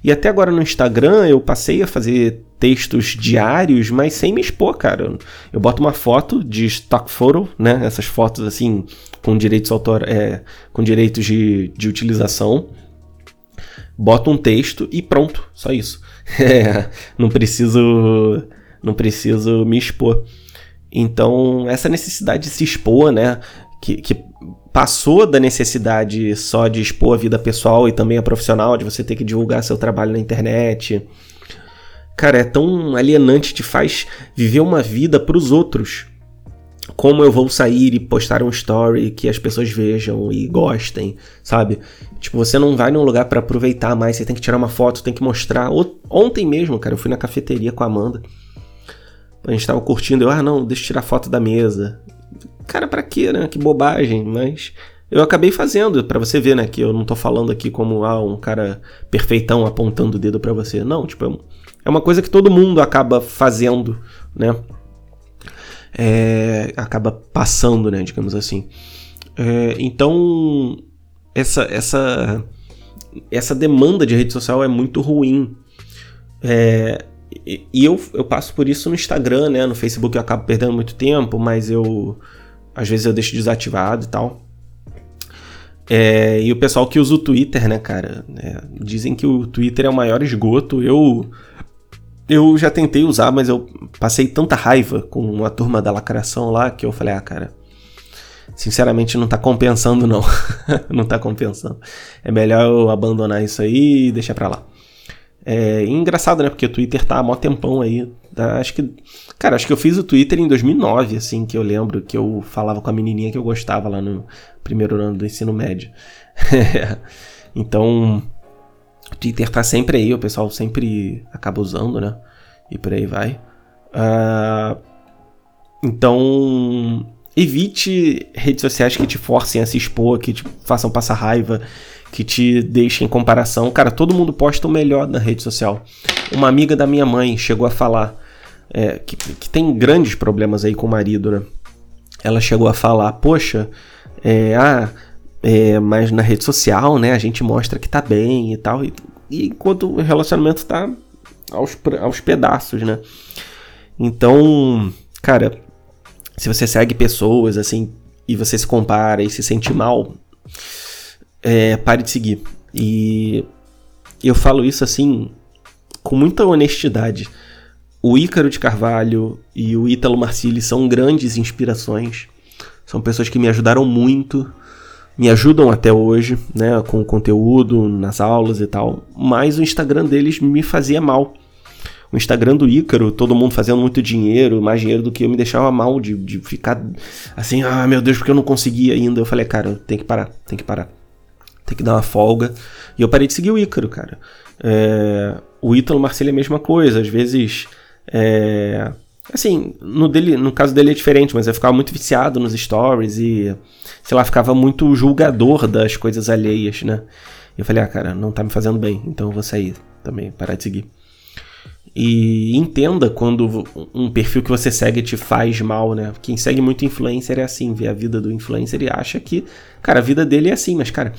E até agora no Instagram eu passei a fazer textos diários, mas sem me expor, cara. Eu boto uma foto de stock photo, né? Essas fotos assim com direitos autor, é, com direitos de, de utilização boto um texto e pronto, só isso. Não preciso não preciso me expor. Então, essa necessidade de se expor, né, que, que passou da necessidade só de expor a vida pessoal e também a profissional, de você ter que divulgar seu trabalho na internet. Cara, é tão alienante, te faz viver uma vida para os outros. Como eu vou sair e postar um story que as pessoas vejam e gostem, sabe? Tipo, você não vai num lugar para aproveitar mais, você tem que tirar uma foto, tem que mostrar. Ontem mesmo, cara, eu fui na cafeteria com a Amanda. A gente tava curtindo, eu, ah, não, deixa eu tirar foto da mesa. Cara, pra quê, né? Que bobagem, mas eu acabei fazendo, para você ver, né, que eu não tô falando aqui como ah, um cara perfeitão apontando o dedo para você. Não, tipo, é, é uma coisa que todo mundo acaba fazendo, né? É, acaba passando, né, digamos assim. É, então, essa, essa, essa demanda de rede social é muito ruim. É, e eu, eu passo por isso no Instagram, né? No Facebook eu acabo perdendo muito tempo, mas eu. Às vezes eu deixo desativado e tal. É, e o pessoal que usa o Twitter, né, cara? É, dizem que o Twitter é o maior esgoto. Eu. Eu já tentei usar, mas eu passei tanta raiva com a turma da lacração lá que eu falei, ah, cara. Sinceramente, não tá compensando, não. não tá compensando. É melhor eu abandonar isso aí e deixar pra lá. É engraçado, né? Porque o Twitter tá há mó tempão aí. Tá? Acho que. Cara, acho que eu fiz o Twitter em 2009, assim, que eu lembro que eu falava com a menininha que eu gostava lá no primeiro ano do ensino médio. então. O Twitter tá sempre aí, o pessoal sempre acaba usando, né? E por aí vai. Uh, então. Evite redes sociais que te forcem a se expor, que te façam passar raiva que te deixa em comparação. Cara, todo mundo posta o melhor na rede social. Uma amiga da minha mãe chegou a falar é, que, que, tem grandes problemas aí com o marido, né? Ela chegou a falar, poxa, é, ah, é, mas na rede social, né, a gente mostra que tá bem e tal, e, e enquanto o relacionamento tá aos, aos pedaços, né? Então, cara, se você segue pessoas assim e você se compara e se sente mal, é, pare de seguir. E eu falo isso assim com muita honestidade. O Ícaro de Carvalho e o Ítalo Marcilli são grandes inspirações. São pessoas que me ajudaram muito, me ajudam até hoje, né, com o conteúdo, nas aulas e tal. Mas o Instagram deles me fazia mal. O Instagram do Ícaro, todo mundo fazendo muito dinheiro, mais dinheiro do que eu, me deixava mal de, de ficar assim, ah, meu Deus, porque eu não consegui ainda. Eu falei, cara, tem que parar, tem que parar tem que dar uma folga. E eu parei de seguir o Ícaro, cara. É, o Ítalo Marcelo é a mesma coisa, às vezes. É, assim, no, dele, no caso dele é diferente, mas eu ficava muito viciado nos stories e, sei lá, ficava muito julgador das coisas alheias, né? E eu falei, ah, cara, não tá me fazendo bem, então eu vou sair também, parar de seguir. E entenda quando um perfil que você segue te faz mal, né? Quem segue muito influencer é assim, vê a vida do influencer e acha que, cara, a vida dele é assim, mas, cara,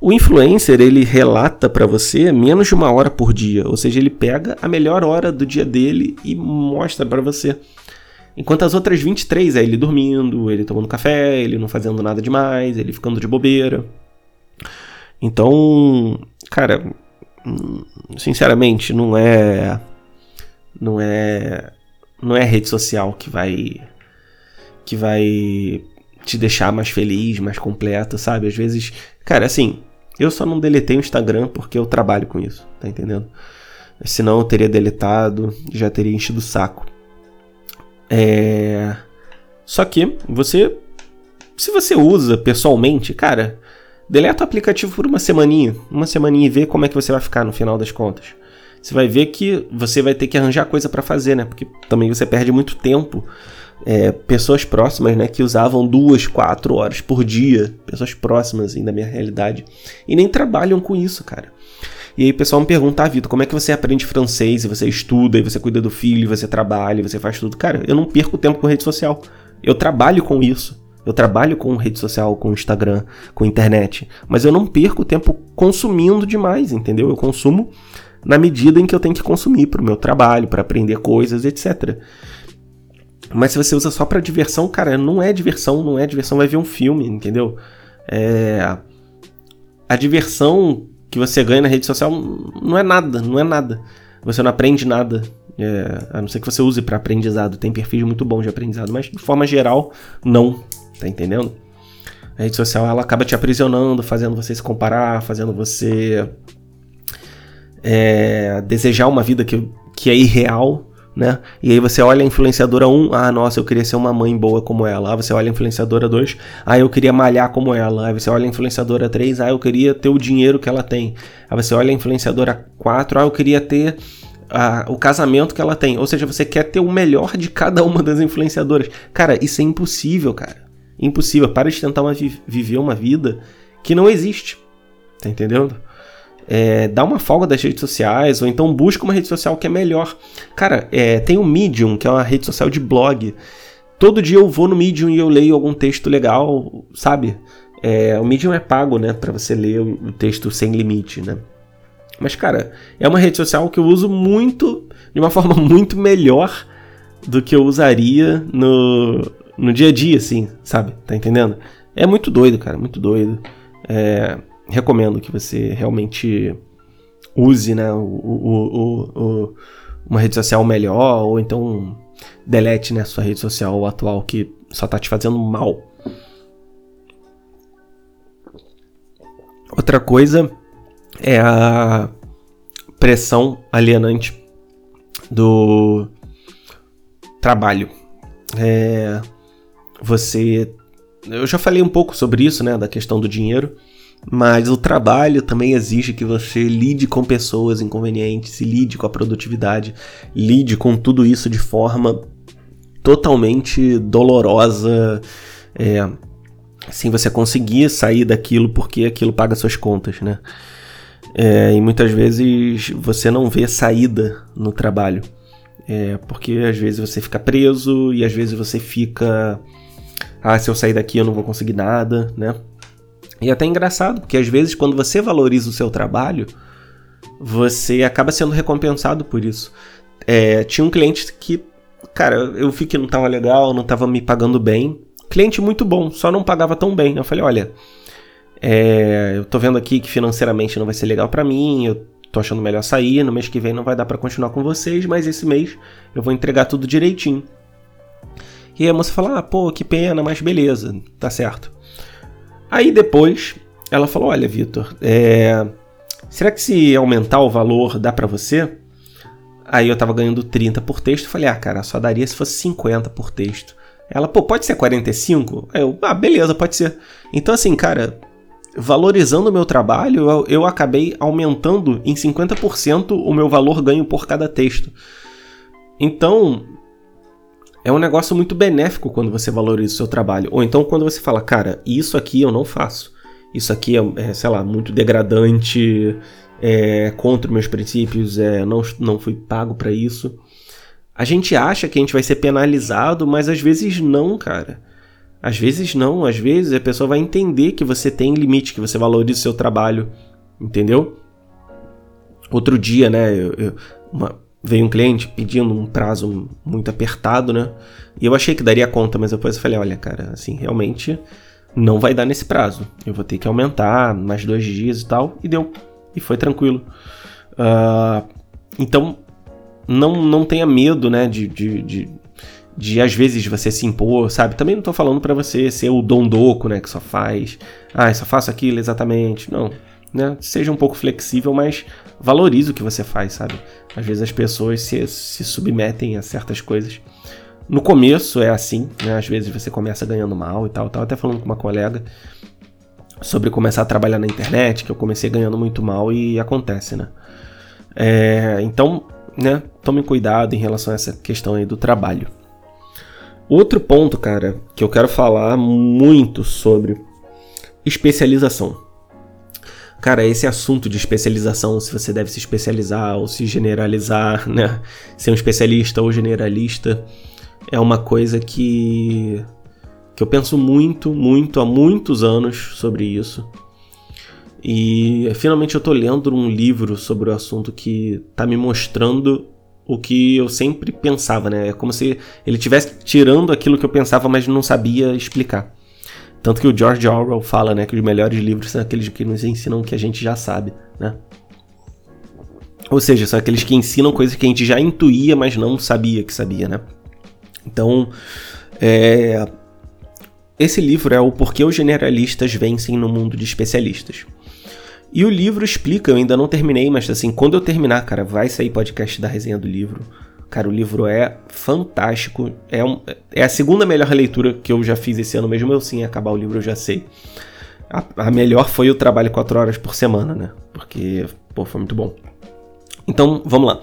o influencer ele relata para você menos de uma hora por dia, ou seja, ele pega a melhor hora do dia dele e mostra para você. Enquanto as outras 23 é ele dormindo, ele tomando café, ele não fazendo nada demais, ele ficando de bobeira. Então, cara, sinceramente, não é não é não é rede social que vai que vai te deixar mais feliz, mais completo, sabe? Às vezes, cara, assim, eu só não deletei o Instagram porque eu trabalho com isso, tá entendendo? Senão eu teria deletado, já teria enchido o saco. É... Só que você, se você usa pessoalmente, cara, deleta o aplicativo por uma semaninha, uma semaninha e vê como é que você vai ficar no final das contas. Você vai ver que você vai ter que arranjar coisa para fazer, né? Porque também você perde muito tempo é, pessoas próximas, né, que usavam duas, quatro horas por dia, pessoas próximas assim, da minha realidade, e nem trabalham com isso, cara. E aí o pessoal me pergunta, ah, Vitor, como é que você aprende francês, e você estuda, e você cuida do filho, e você trabalha, e você faz tudo? Cara, eu não perco tempo com rede social. Eu trabalho com isso. Eu trabalho com rede social, com Instagram, com internet. Mas eu não perco tempo consumindo demais, entendeu? Eu consumo na medida em que eu tenho que consumir para o meu trabalho, para aprender coisas, etc. Mas se você usa só para diversão, cara, não é diversão, não é diversão, vai ver um filme, entendeu? É... A diversão que você ganha na rede social não é nada, não é nada. Você não aprende nada. É... A não ser que você use para aprendizado. Tem perfis muito bons de aprendizado, mas de forma geral, não. Tá entendendo? A rede social ela acaba te aprisionando, fazendo você se comparar, fazendo você é, desejar uma vida que, que é irreal, né? E aí você olha a influenciadora 1, ah, nossa, eu queria ser uma mãe boa como ela. Aí você olha a influenciadora 2, ah, eu queria malhar como ela. Aí você olha a influenciadora 3, ah, eu queria ter o dinheiro que ela tem. Aí você olha a influenciadora 4, ah, eu queria ter ah, o casamento que ela tem. Ou seja, você quer ter o melhor de cada uma das influenciadoras. Cara, isso é impossível, cara. Impossível. Para de tentar uma, viver uma vida que não existe. Tá entendendo? É, dá uma folga das redes sociais, ou então busca uma rede social que é melhor. Cara, é, tem o Medium, que é uma rede social de blog. Todo dia eu vou no Medium e eu leio algum texto legal, sabe? É, o Medium é pago, né, para você ler o texto sem limite, né? Mas, cara, é uma rede social que eu uso muito, de uma forma muito melhor do que eu usaria no, no dia a dia, assim, sabe? Tá entendendo? É muito doido, cara, muito doido. É, recomendo que você realmente use né, o, o, o, uma rede social melhor, ou então delete né, sua rede social atual que só tá te fazendo mal. Outra coisa é a pressão alienante do trabalho. É, você. Eu já falei um pouco sobre isso, né? Da questão do dinheiro. Mas o trabalho também exige que você lide com pessoas inconvenientes, lide com a produtividade, lide com tudo isso de forma totalmente dolorosa, é, sem você conseguir sair daquilo porque aquilo paga suas contas, né? É, e muitas vezes você não vê saída no trabalho, é, porque às vezes você fica preso e às vezes você fica, ah, se eu sair daqui eu não vou conseguir nada, né? E é até engraçado, porque às vezes quando você valoriza o seu trabalho, você acaba sendo recompensado por isso. É, tinha um cliente que, cara, eu vi que não estava legal, não estava me pagando bem. Cliente muito bom, só não pagava tão bem. Eu falei, olha, é, eu tô vendo aqui que financeiramente não vai ser legal para mim, eu tô achando melhor sair, no mês que vem não vai dar para continuar com vocês, mas esse mês eu vou entregar tudo direitinho. E aí a moça falou, ah, pô, que pena, mas beleza, tá certo. Aí depois ela falou: Olha, Vitor, é... será que se aumentar o valor dá para você? Aí eu tava ganhando 30 por texto. Falei: Ah, cara, só daria se fosse 50 por texto. Ela, pô, pode ser 45? Aí eu, ah, beleza, pode ser. Então, assim, cara, valorizando o meu trabalho, eu, eu acabei aumentando em 50% o meu valor ganho por cada texto. Então, é um negócio muito benéfico quando você valoriza o seu trabalho. Ou então quando você fala, cara, isso aqui eu não faço. Isso aqui é, é sei lá, muito degradante, é contra meus princípios, é, não, não fui pago para isso. A gente acha que a gente vai ser penalizado, mas às vezes não, cara. Às vezes não, às vezes a pessoa vai entender que você tem limite, que você valoriza o seu trabalho, entendeu? Outro dia, né, eu, eu, uma, veio um cliente pedindo um prazo muito apertado, né? E eu achei que daria conta, mas depois eu falei, olha, cara, assim, realmente não vai dar nesse prazo. Eu vou ter que aumentar mais dois dias e tal. E deu. E foi tranquilo. Uh, então, não, não tenha medo, né, de, de, de, de, às vezes você se impor, sabe? Também não tô falando para você ser o dondoco, né, que só faz, ah, só faço aquilo exatamente. Não, né? Seja um pouco flexível, mas valorize o que você faz, sabe? Às vezes as pessoas se, se submetem a certas coisas. No começo é assim, né? Às vezes você começa ganhando mal e tal. Eu tava até falando com uma colega sobre começar a trabalhar na internet, que eu comecei ganhando muito mal e acontece, né? É, então, né? Tome cuidado em relação a essa questão aí do trabalho. Outro ponto, cara, que eu quero falar muito sobre especialização. Cara, esse assunto de especialização, se você deve se especializar ou se generalizar, né? Ser um especialista ou generalista, é uma coisa que, que eu penso muito, muito, há muitos anos sobre isso. E finalmente eu tô lendo um livro sobre o assunto que tá me mostrando o que eu sempre pensava, né? É como se ele estivesse tirando aquilo que eu pensava, mas não sabia explicar. Tanto que o George Orwell fala, né, que os melhores livros são aqueles que nos ensinam o que a gente já sabe, né? Ou seja, são aqueles que ensinam coisas que a gente já intuía, mas não sabia que sabia, né? Então, é... esse livro é o Porquê os Generalistas Vencem no Mundo de Especialistas. E o livro explica, eu ainda não terminei, mas assim, quando eu terminar, cara, vai sair podcast da resenha do livro. Cara, o livro é fantástico. É, um, é a segunda melhor leitura que eu já fiz esse ano, mesmo eu sim acabar o livro, eu já sei. A, a melhor foi o trabalho 4 horas por semana, né? Porque, pô, foi muito bom. Então, vamos lá.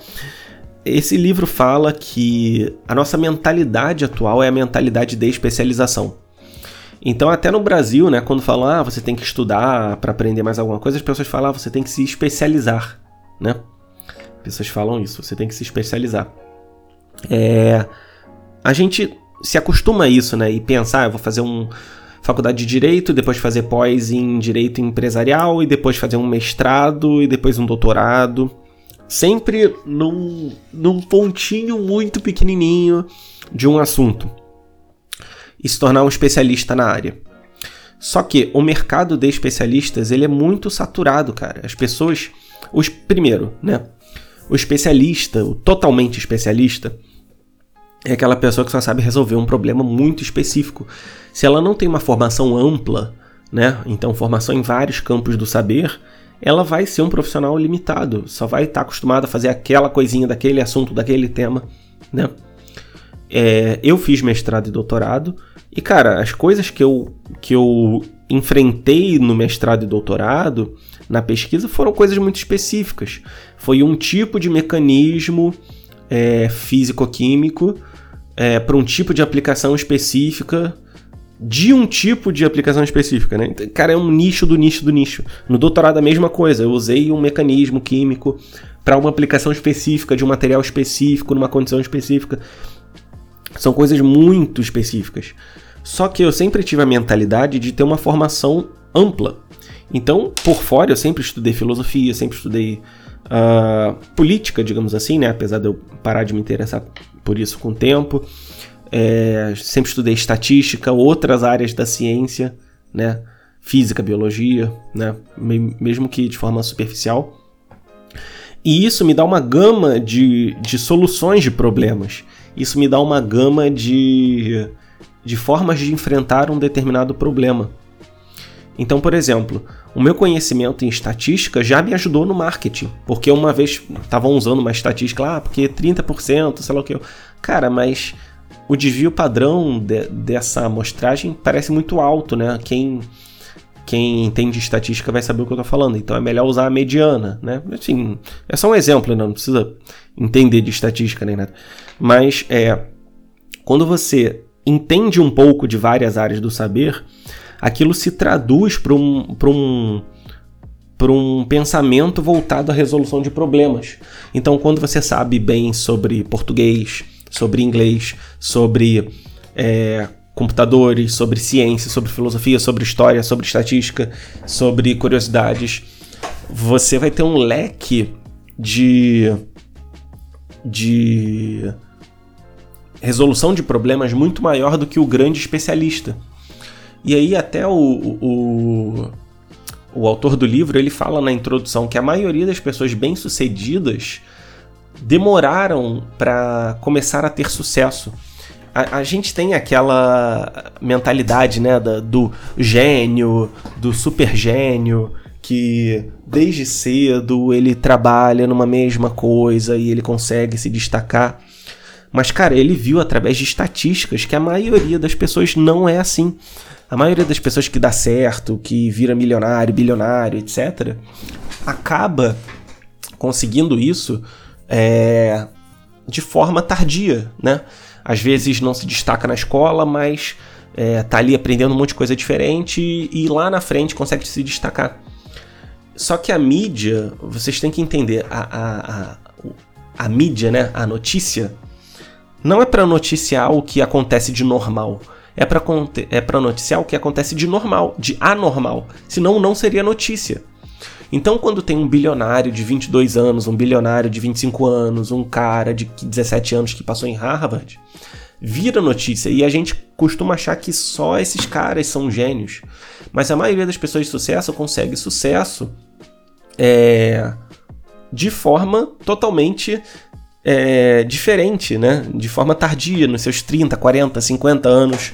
Esse livro fala que a nossa mentalidade atual é a mentalidade de especialização. Então, até no Brasil, né, quando falam, ah, você tem que estudar para aprender mais alguma coisa, as pessoas falam, ah, você tem que se especializar, né? As pessoas falam isso, você tem que se especializar. É, a gente se acostuma a isso, né? E pensar, ah, eu vou fazer um faculdade de direito, depois fazer pós em direito empresarial e depois fazer um mestrado e depois um doutorado, sempre num, num pontinho muito pequenininho de um assunto e se tornar um especialista na área. Só que o mercado de especialistas ele é muito saturado, cara. As pessoas, os primeiro, né? O especialista, o totalmente especialista, é aquela pessoa que só sabe resolver um problema muito específico. Se ela não tem uma formação ampla, né? Então, formação em vários campos do saber, ela vai ser um profissional limitado. Só vai estar acostumado a fazer aquela coisinha daquele assunto, daquele tema, né? É, eu fiz mestrado e doutorado e, cara, as coisas que eu, que eu enfrentei no mestrado e doutorado, na pesquisa, foram coisas muito específicas. Foi um tipo de mecanismo é, físico-químico é, para um tipo de aplicação específica de um tipo de aplicação específica, né? Cara, é um nicho do nicho do nicho. No doutorado a mesma coisa, eu usei um mecanismo químico para uma aplicação específica de um material específico numa condição específica. São coisas muito específicas. Só que eu sempre tive a mentalidade de ter uma formação ampla. Então, por fora, eu sempre estudei filosofia, sempre estudei uh, política, digamos assim, né? Apesar de eu parar de me interessar por isso com o tempo. É, sempre estudei estatística, outras áreas da ciência, né? Física, biologia, né? Mesmo que de forma superficial. E isso me dá uma gama de, de soluções de problemas. Isso me dá uma gama de, de formas de enfrentar um determinado problema. Então, por exemplo, o meu conhecimento em estatística já me ajudou no marketing, porque uma vez estavam usando uma estatística lá, ah, porque 30%, sei lá o que. Cara, mas o desvio padrão de, dessa amostragem parece muito alto, né? Quem quem entende estatística vai saber o que eu estou falando. Então é melhor usar a mediana, né? Assim, é só um exemplo, né? não precisa entender de estatística nem nada. Mas é, quando você entende um pouco de várias áreas do saber, aquilo se traduz para um, um, um pensamento voltado à resolução de problemas. Então, quando você sabe bem sobre português, sobre inglês, sobre é, computadores, sobre ciência, sobre filosofia, sobre história, sobre estatística, sobre curiosidades. Você vai ter um leque de, de resolução de problemas muito maior do que o grande especialista. E aí até o, o, o autor do livro ele fala na introdução que a maioria das pessoas bem-sucedidas demoraram para começar a ter sucesso a, a, gente tem aquela mentalidade, né, da, do gênio, do super gênio, que desde cedo ele trabalha numa mesma coisa e ele consegue se destacar. Mas, cara, ele viu através de estatísticas que a maioria das pessoas não é assim. A maioria das pessoas que dá certo, que vira milionário, bilionário, etc., acaba conseguindo isso é, de forma tardia, né? às vezes não se destaca na escola, mas é, tá ali aprendendo um monte de coisa diferente e, e lá na frente consegue se destacar. Só que a mídia, vocês têm que entender, a, a, a, a mídia, né, a notícia, não é para noticiar o que acontece de normal. É para é pra noticiar o que acontece de normal, de anormal. Senão não seria notícia. Então, quando tem um bilionário de 22 anos, um bilionário de 25 anos, um cara de 17 anos que passou em Harvard, vira notícia e a gente costuma achar que só esses caras são gênios. Mas a maioria das pessoas de sucesso consegue sucesso é, de forma totalmente é, diferente, né? De forma tardia, nos seus 30, 40, 50 anos.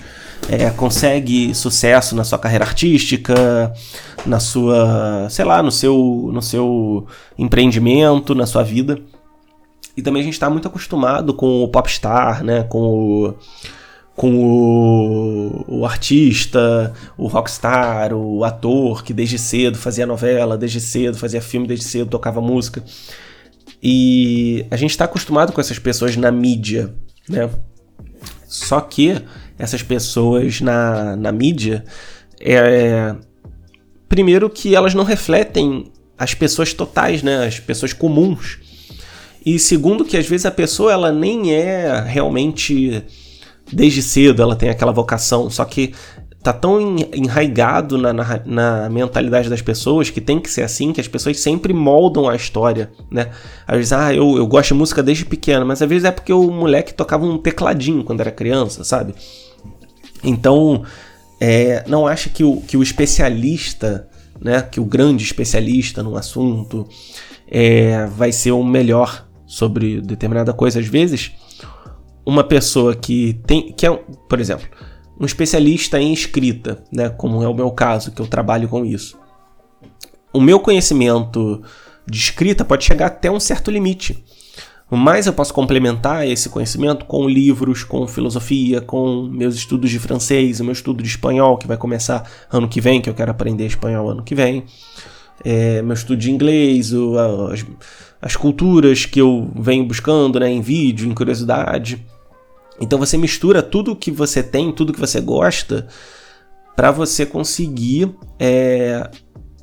é, consegue sucesso na sua carreira artística, na sua, sei lá, no seu, no seu empreendimento, na sua vida. E também a gente está muito acostumado com o popstar, né? Com o, com o, o, artista, o rockstar, o ator que desde cedo fazia novela, desde cedo fazia filme, desde cedo tocava música. E a gente está acostumado com essas pessoas na mídia, né? Só que essas pessoas na, na mídia, é, primeiro que elas não refletem as pessoas totais, né? As pessoas comuns. E segundo que às vezes a pessoa ela nem é realmente desde cedo ela tem aquela vocação, só que tá tão enraigado na, na, na, mentalidade das pessoas que tem que ser assim, que as pessoas sempre moldam a história, né? Às vezes, ah, eu, eu gosto de música desde pequeno, mas às vezes é porque o moleque tocava um tecladinho quando era criança, sabe? Então, é, não acha que o, que o especialista, né, que o grande especialista num assunto é, vai ser o melhor sobre determinada coisa. Às vezes, uma pessoa que tem, que é, por exemplo, um especialista em escrita, né, como é o meu caso, que eu trabalho com isso. O meu conhecimento de escrita pode chegar até um certo limite. Mas eu posso complementar esse conhecimento com livros, com filosofia, com meus estudos de francês, o meu estudo de espanhol, que vai começar ano que vem, que eu quero aprender espanhol ano que vem. É, meu estudo de inglês, o, as, as, culturas que eu venho buscando né, em vídeo, em curiosidade. Então você mistura tudo que você tem, tudo que você gosta, para você conseguir é,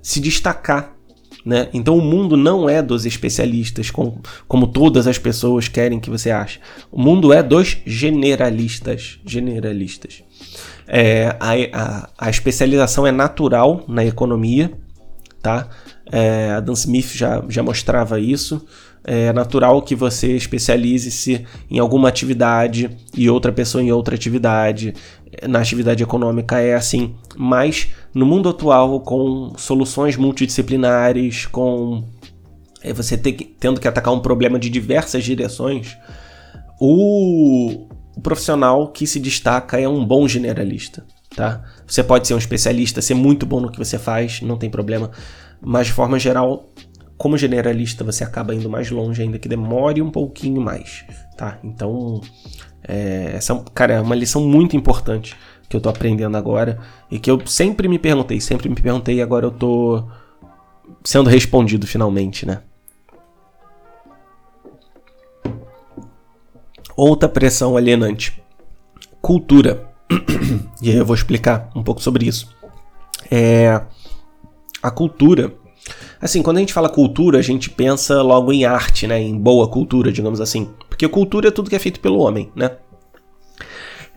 se destacar. Né? Então o mundo não é dos especialistas, como, como todas as pessoas querem que você ache. O mundo é dos generalistas. Generalistas. É, a, a, a especialização é natural na economia, tá? É, Adam Smith já, já mostrava isso é natural que você especialize-se em alguma atividade e outra pessoa em outra atividade. Na atividade econômica é assim, mas no mundo atual, com soluções multidisciplinares, com é, você que, tendo que atacar um problema de diversas direções, o, o profissional que se destaca é um bom generalista. Tá? Você pode ser um especialista, ser muito bom no que você faz, não tem problema, mas de forma geral, como generalista, você acaba indo mais longe, ainda que demore um pouquinho mais, tá? Então, é, essa, cara, é uma lição muito importante que eu tô aprendendo agora e que eu sempre me perguntei, sempre me perguntei e agora eu tô sendo respondido finalmente, né? Outra pressão alienante. Cultura. e aí eu vou explicar um pouco sobre isso. É, a cultura Assim, quando a gente fala cultura, a gente pensa logo em arte, né? Em boa cultura, digamos assim. Porque cultura é tudo que é feito pelo homem, né?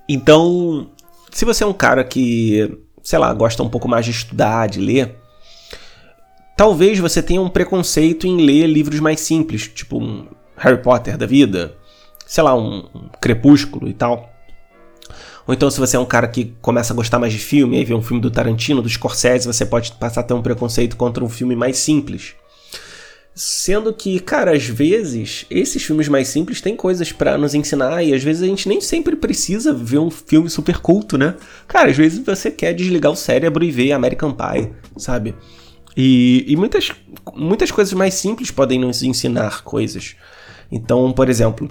Então, se você é um cara que, sei lá, gosta um pouco mais de estudar, de ler, talvez você tenha um preconceito em ler livros mais simples, tipo um Harry Potter da vida, sei lá, um, um Crepúsculo e tal. Ou então, se você é um cara que começa a gostar mais de filme, aí vê um filme do Tarantino, do Scorsese, você pode passar a ter um preconceito contra um filme mais simples. Sendo que, cara, às vezes esses filmes mais simples têm coisas para nos ensinar e às vezes a gente nem sempre precisa ver um filme super culto, né? Cara, às vezes você quer desligar o cérebro e ver American Pie, sabe? E, e muitas, muitas coisas mais simples podem nos ensinar coisas. Então, por exemplo,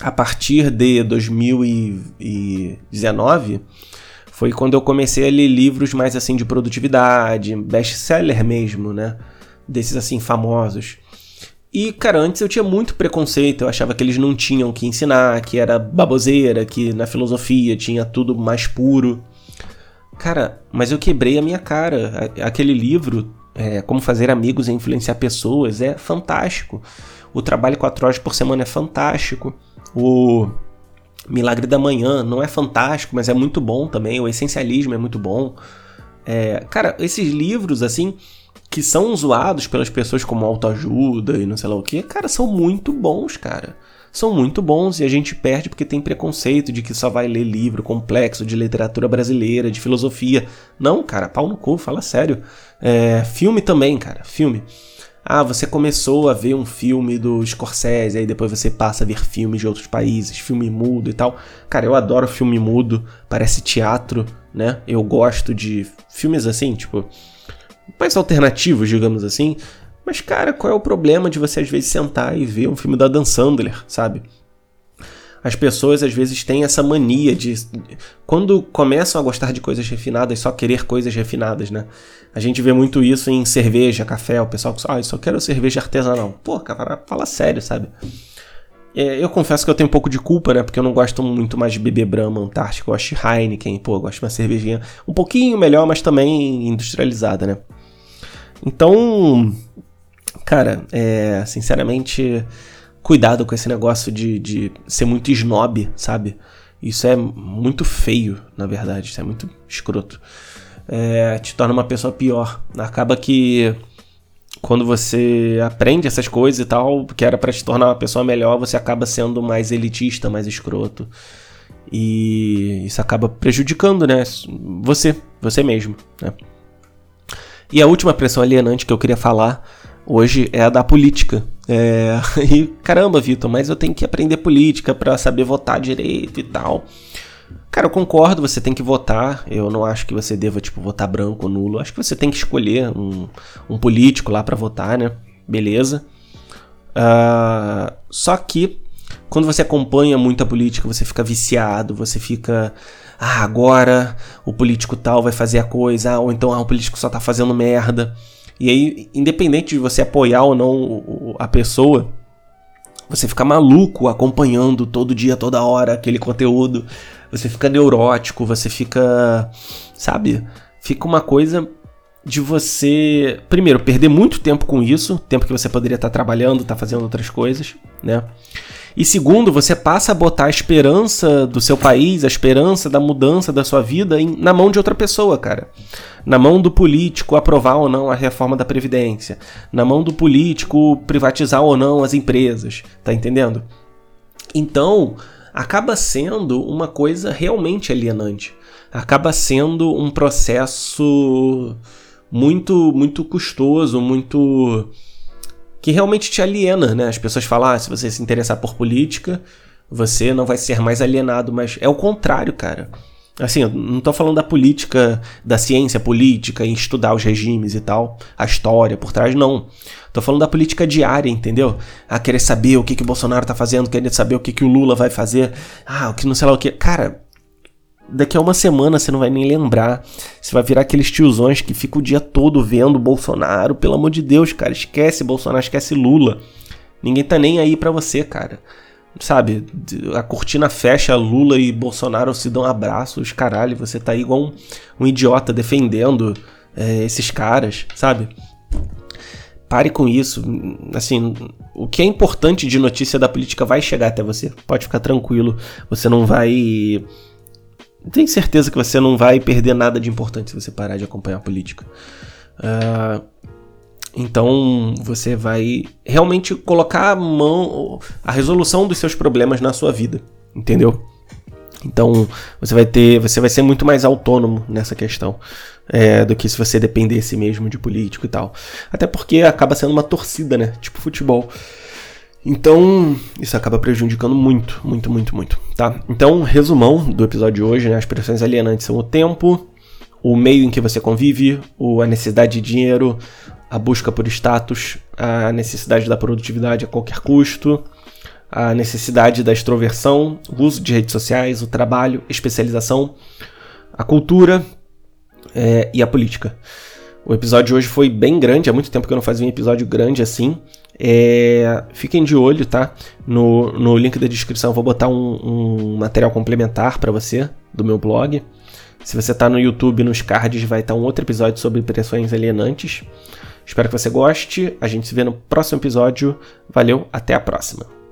a partir de 2019 foi quando eu comecei a ler livros mais assim de produtividade, best-seller mesmo, né? Desses assim famosos. E, cara, antes eu tinha muito preconceito, eu achava que eles não tinham que ensinar, que era baboseira, que na filosofia tinha tudo mais puro. Cara, mas eu quebrei a minha cara. Aquele livro, é, Como Fazer Amigos e Influenciar Pessoas, é fantástico. O trabalho quatro horas por semana é fantástico. O Milagre da Manhã não é fantástico, mas é muito bom também. O Essencialismo é muito bom. É, cara, esses livros, assim, que são zoados pelas pessoas como autoajuda e não sei lá o que, cara, são muito bons, cara. São muito bons e a gente perde porque tem preconceito de que só vai ler livro complexo de literatura brasileira, de filosofia. Não, cara, pau no cu, fala sério. É, filme também, cara, filme. Ah, você começou a ver um filme do Scorsese, aí depois você passa a ver filmes de outros países, filme mudo e tal. Cara, eu adoro filme mudo, parece teatro, né? Eu gosto de filmes assim, tipo, mais alternativos, digamos assim. Mas, cara, qual é o problema de você às vezes sentar e ver um filme da Dan Sandler, sabe? As pessoas às vezes têm essa mania de. Quando começam a gostar de coisas refinadas, só querer coisas refinadas, né? A gente vê muito isso em cerveja, café, o pessoal que ah, eu só quero cerveja artesanal. Pô, cara, fala sério, sabe? É, eu confesso que eu tenho um pouco de culpa, né? Porque eu não gosto muito mais de beber Brahma Antártica, eu gosto de Heineken, pô, eu gosto de uma cervejinha um pouquinho melhor, mas também industrializada, né? Então, cara, é, sinceramente, cuidado com esse negócio de, de ser muito snob, sabe? Isso é muito feio, na verdade. Isso é muito escroto. É, te torna uma pessoa pior. Acaba que quando você aprende essas coisas e tal, que era para te tornar uma pessoa melhor, você acaba sendo mais elitista, mais escroto. E isso acaba prejudicando, né? Você, você mesmo, né? E a última pressão alienante que eu queria falar hoje é a da política. É, e caramba, Vitor, mas eu tenho que aprender política para saber votar direito e tal. Cara, eu concordo, você tem que votar. Eu não acho que você deva, tipo, votar branco ou nulo. acho que você tem que escolher um, um político lá para votar, né? Beleza. Uh, só que quando você acompanha muita política, você fica viciado, você fica. Ah, agora o político tal vai fazer a coisa, ah, ou então ah, o político só tá fazendo merda. E aí, independente de você apoiar ou não a pessoa, você fica maluco acompanhando todo dia, toda hora aquele conteúdo. Você fica neurótico, você fica. Sabe? Fica uma coisa de você, primeiro, perder muito tempo com isso, tempo que você poderia estar trabalhando, estar fazendo outras coisas, né? E segundo, você passa a botar a esperança do seu país, a esperança da mudança da sua vida em, na mão de outra pessoa, cara. Na mão do político aprovar ou não a reforma da Previdência. Na mão do político privatizar ou não as empresas. Tá entendendo? Então, acaba sendo uma coisa realmente alienante. Acaba sendo um processo muito, muito custoso, muito que realmente te aliena, né? As pessoas falam, ah, se você se interessar por política, você não vai ser mais alienado, mas é o contrário, cara. Assim, eu não tô falando da política, da ciência política, em estudar os regimes e tal, a história por trás, não. Tô falando da política diária, entendeu? Ah, querer saber o que, que o Bolsonaro tá fazendo, querer saber o que, que o Lula vai fazer, ah, o que não sei lá o que. Cara, daqui a uma semana você não vai nem lembrar. Você vai virar aqueles tiozões que ficam o dia todo vendo Bolsonaro. Pelo amor de Deus, cara, esquece Bolsonaro, esquece Lula. Ninguém tá nem aí para você, cara. Sabe, a cortina fecha, Lula e Bolsonaro se dão abraços, caralho, você tá aí igual um, um idiota defendendo é, esses caras, sabe? Pare com isso. Assim, o que é importante de notícia da política vai chegar até você. Pode ficar tranquilo. Você não vai tenho certeza que você não vai perder nada de importante se você parar de acompanhar a política. Uh, então você vai realmente colocar a mão, a resolução dos seus problemas na sua vida, entendeu? Então você vai ter, você vai ser muito mais autônomo nessa questão é, do que se você dependesse mesmo de político e tal. Até porque acaba sendo uma torcida, né? Tipo futebol. Então, isso acaba prejudicando muito, muito, muito, muito, tá? Então, resumão do episódio de hoje, né? As pressões alienantes são o tempo, o meio em que você convive, a necessidade de dinheiro, a busca por status, a necessidade da produtividade a qualquer custo, a necessidade da extroversão, o uso de redes sociais, o trabalho, especialização, a cultura é, e a política. O episódio de hoje foi bem grande, há muito tempo que eu não fazia um episódio grande assim. É, fiquem de olho, tá? No, no link da descrição vou botar um, um material complementar para você do meu blog. Se você está no YouTube, nos cards vai estar um outro episódio sobre pressões alienantes. Espero que você goste. A gente se vê no próximo episódio. Valeu, até a próxima.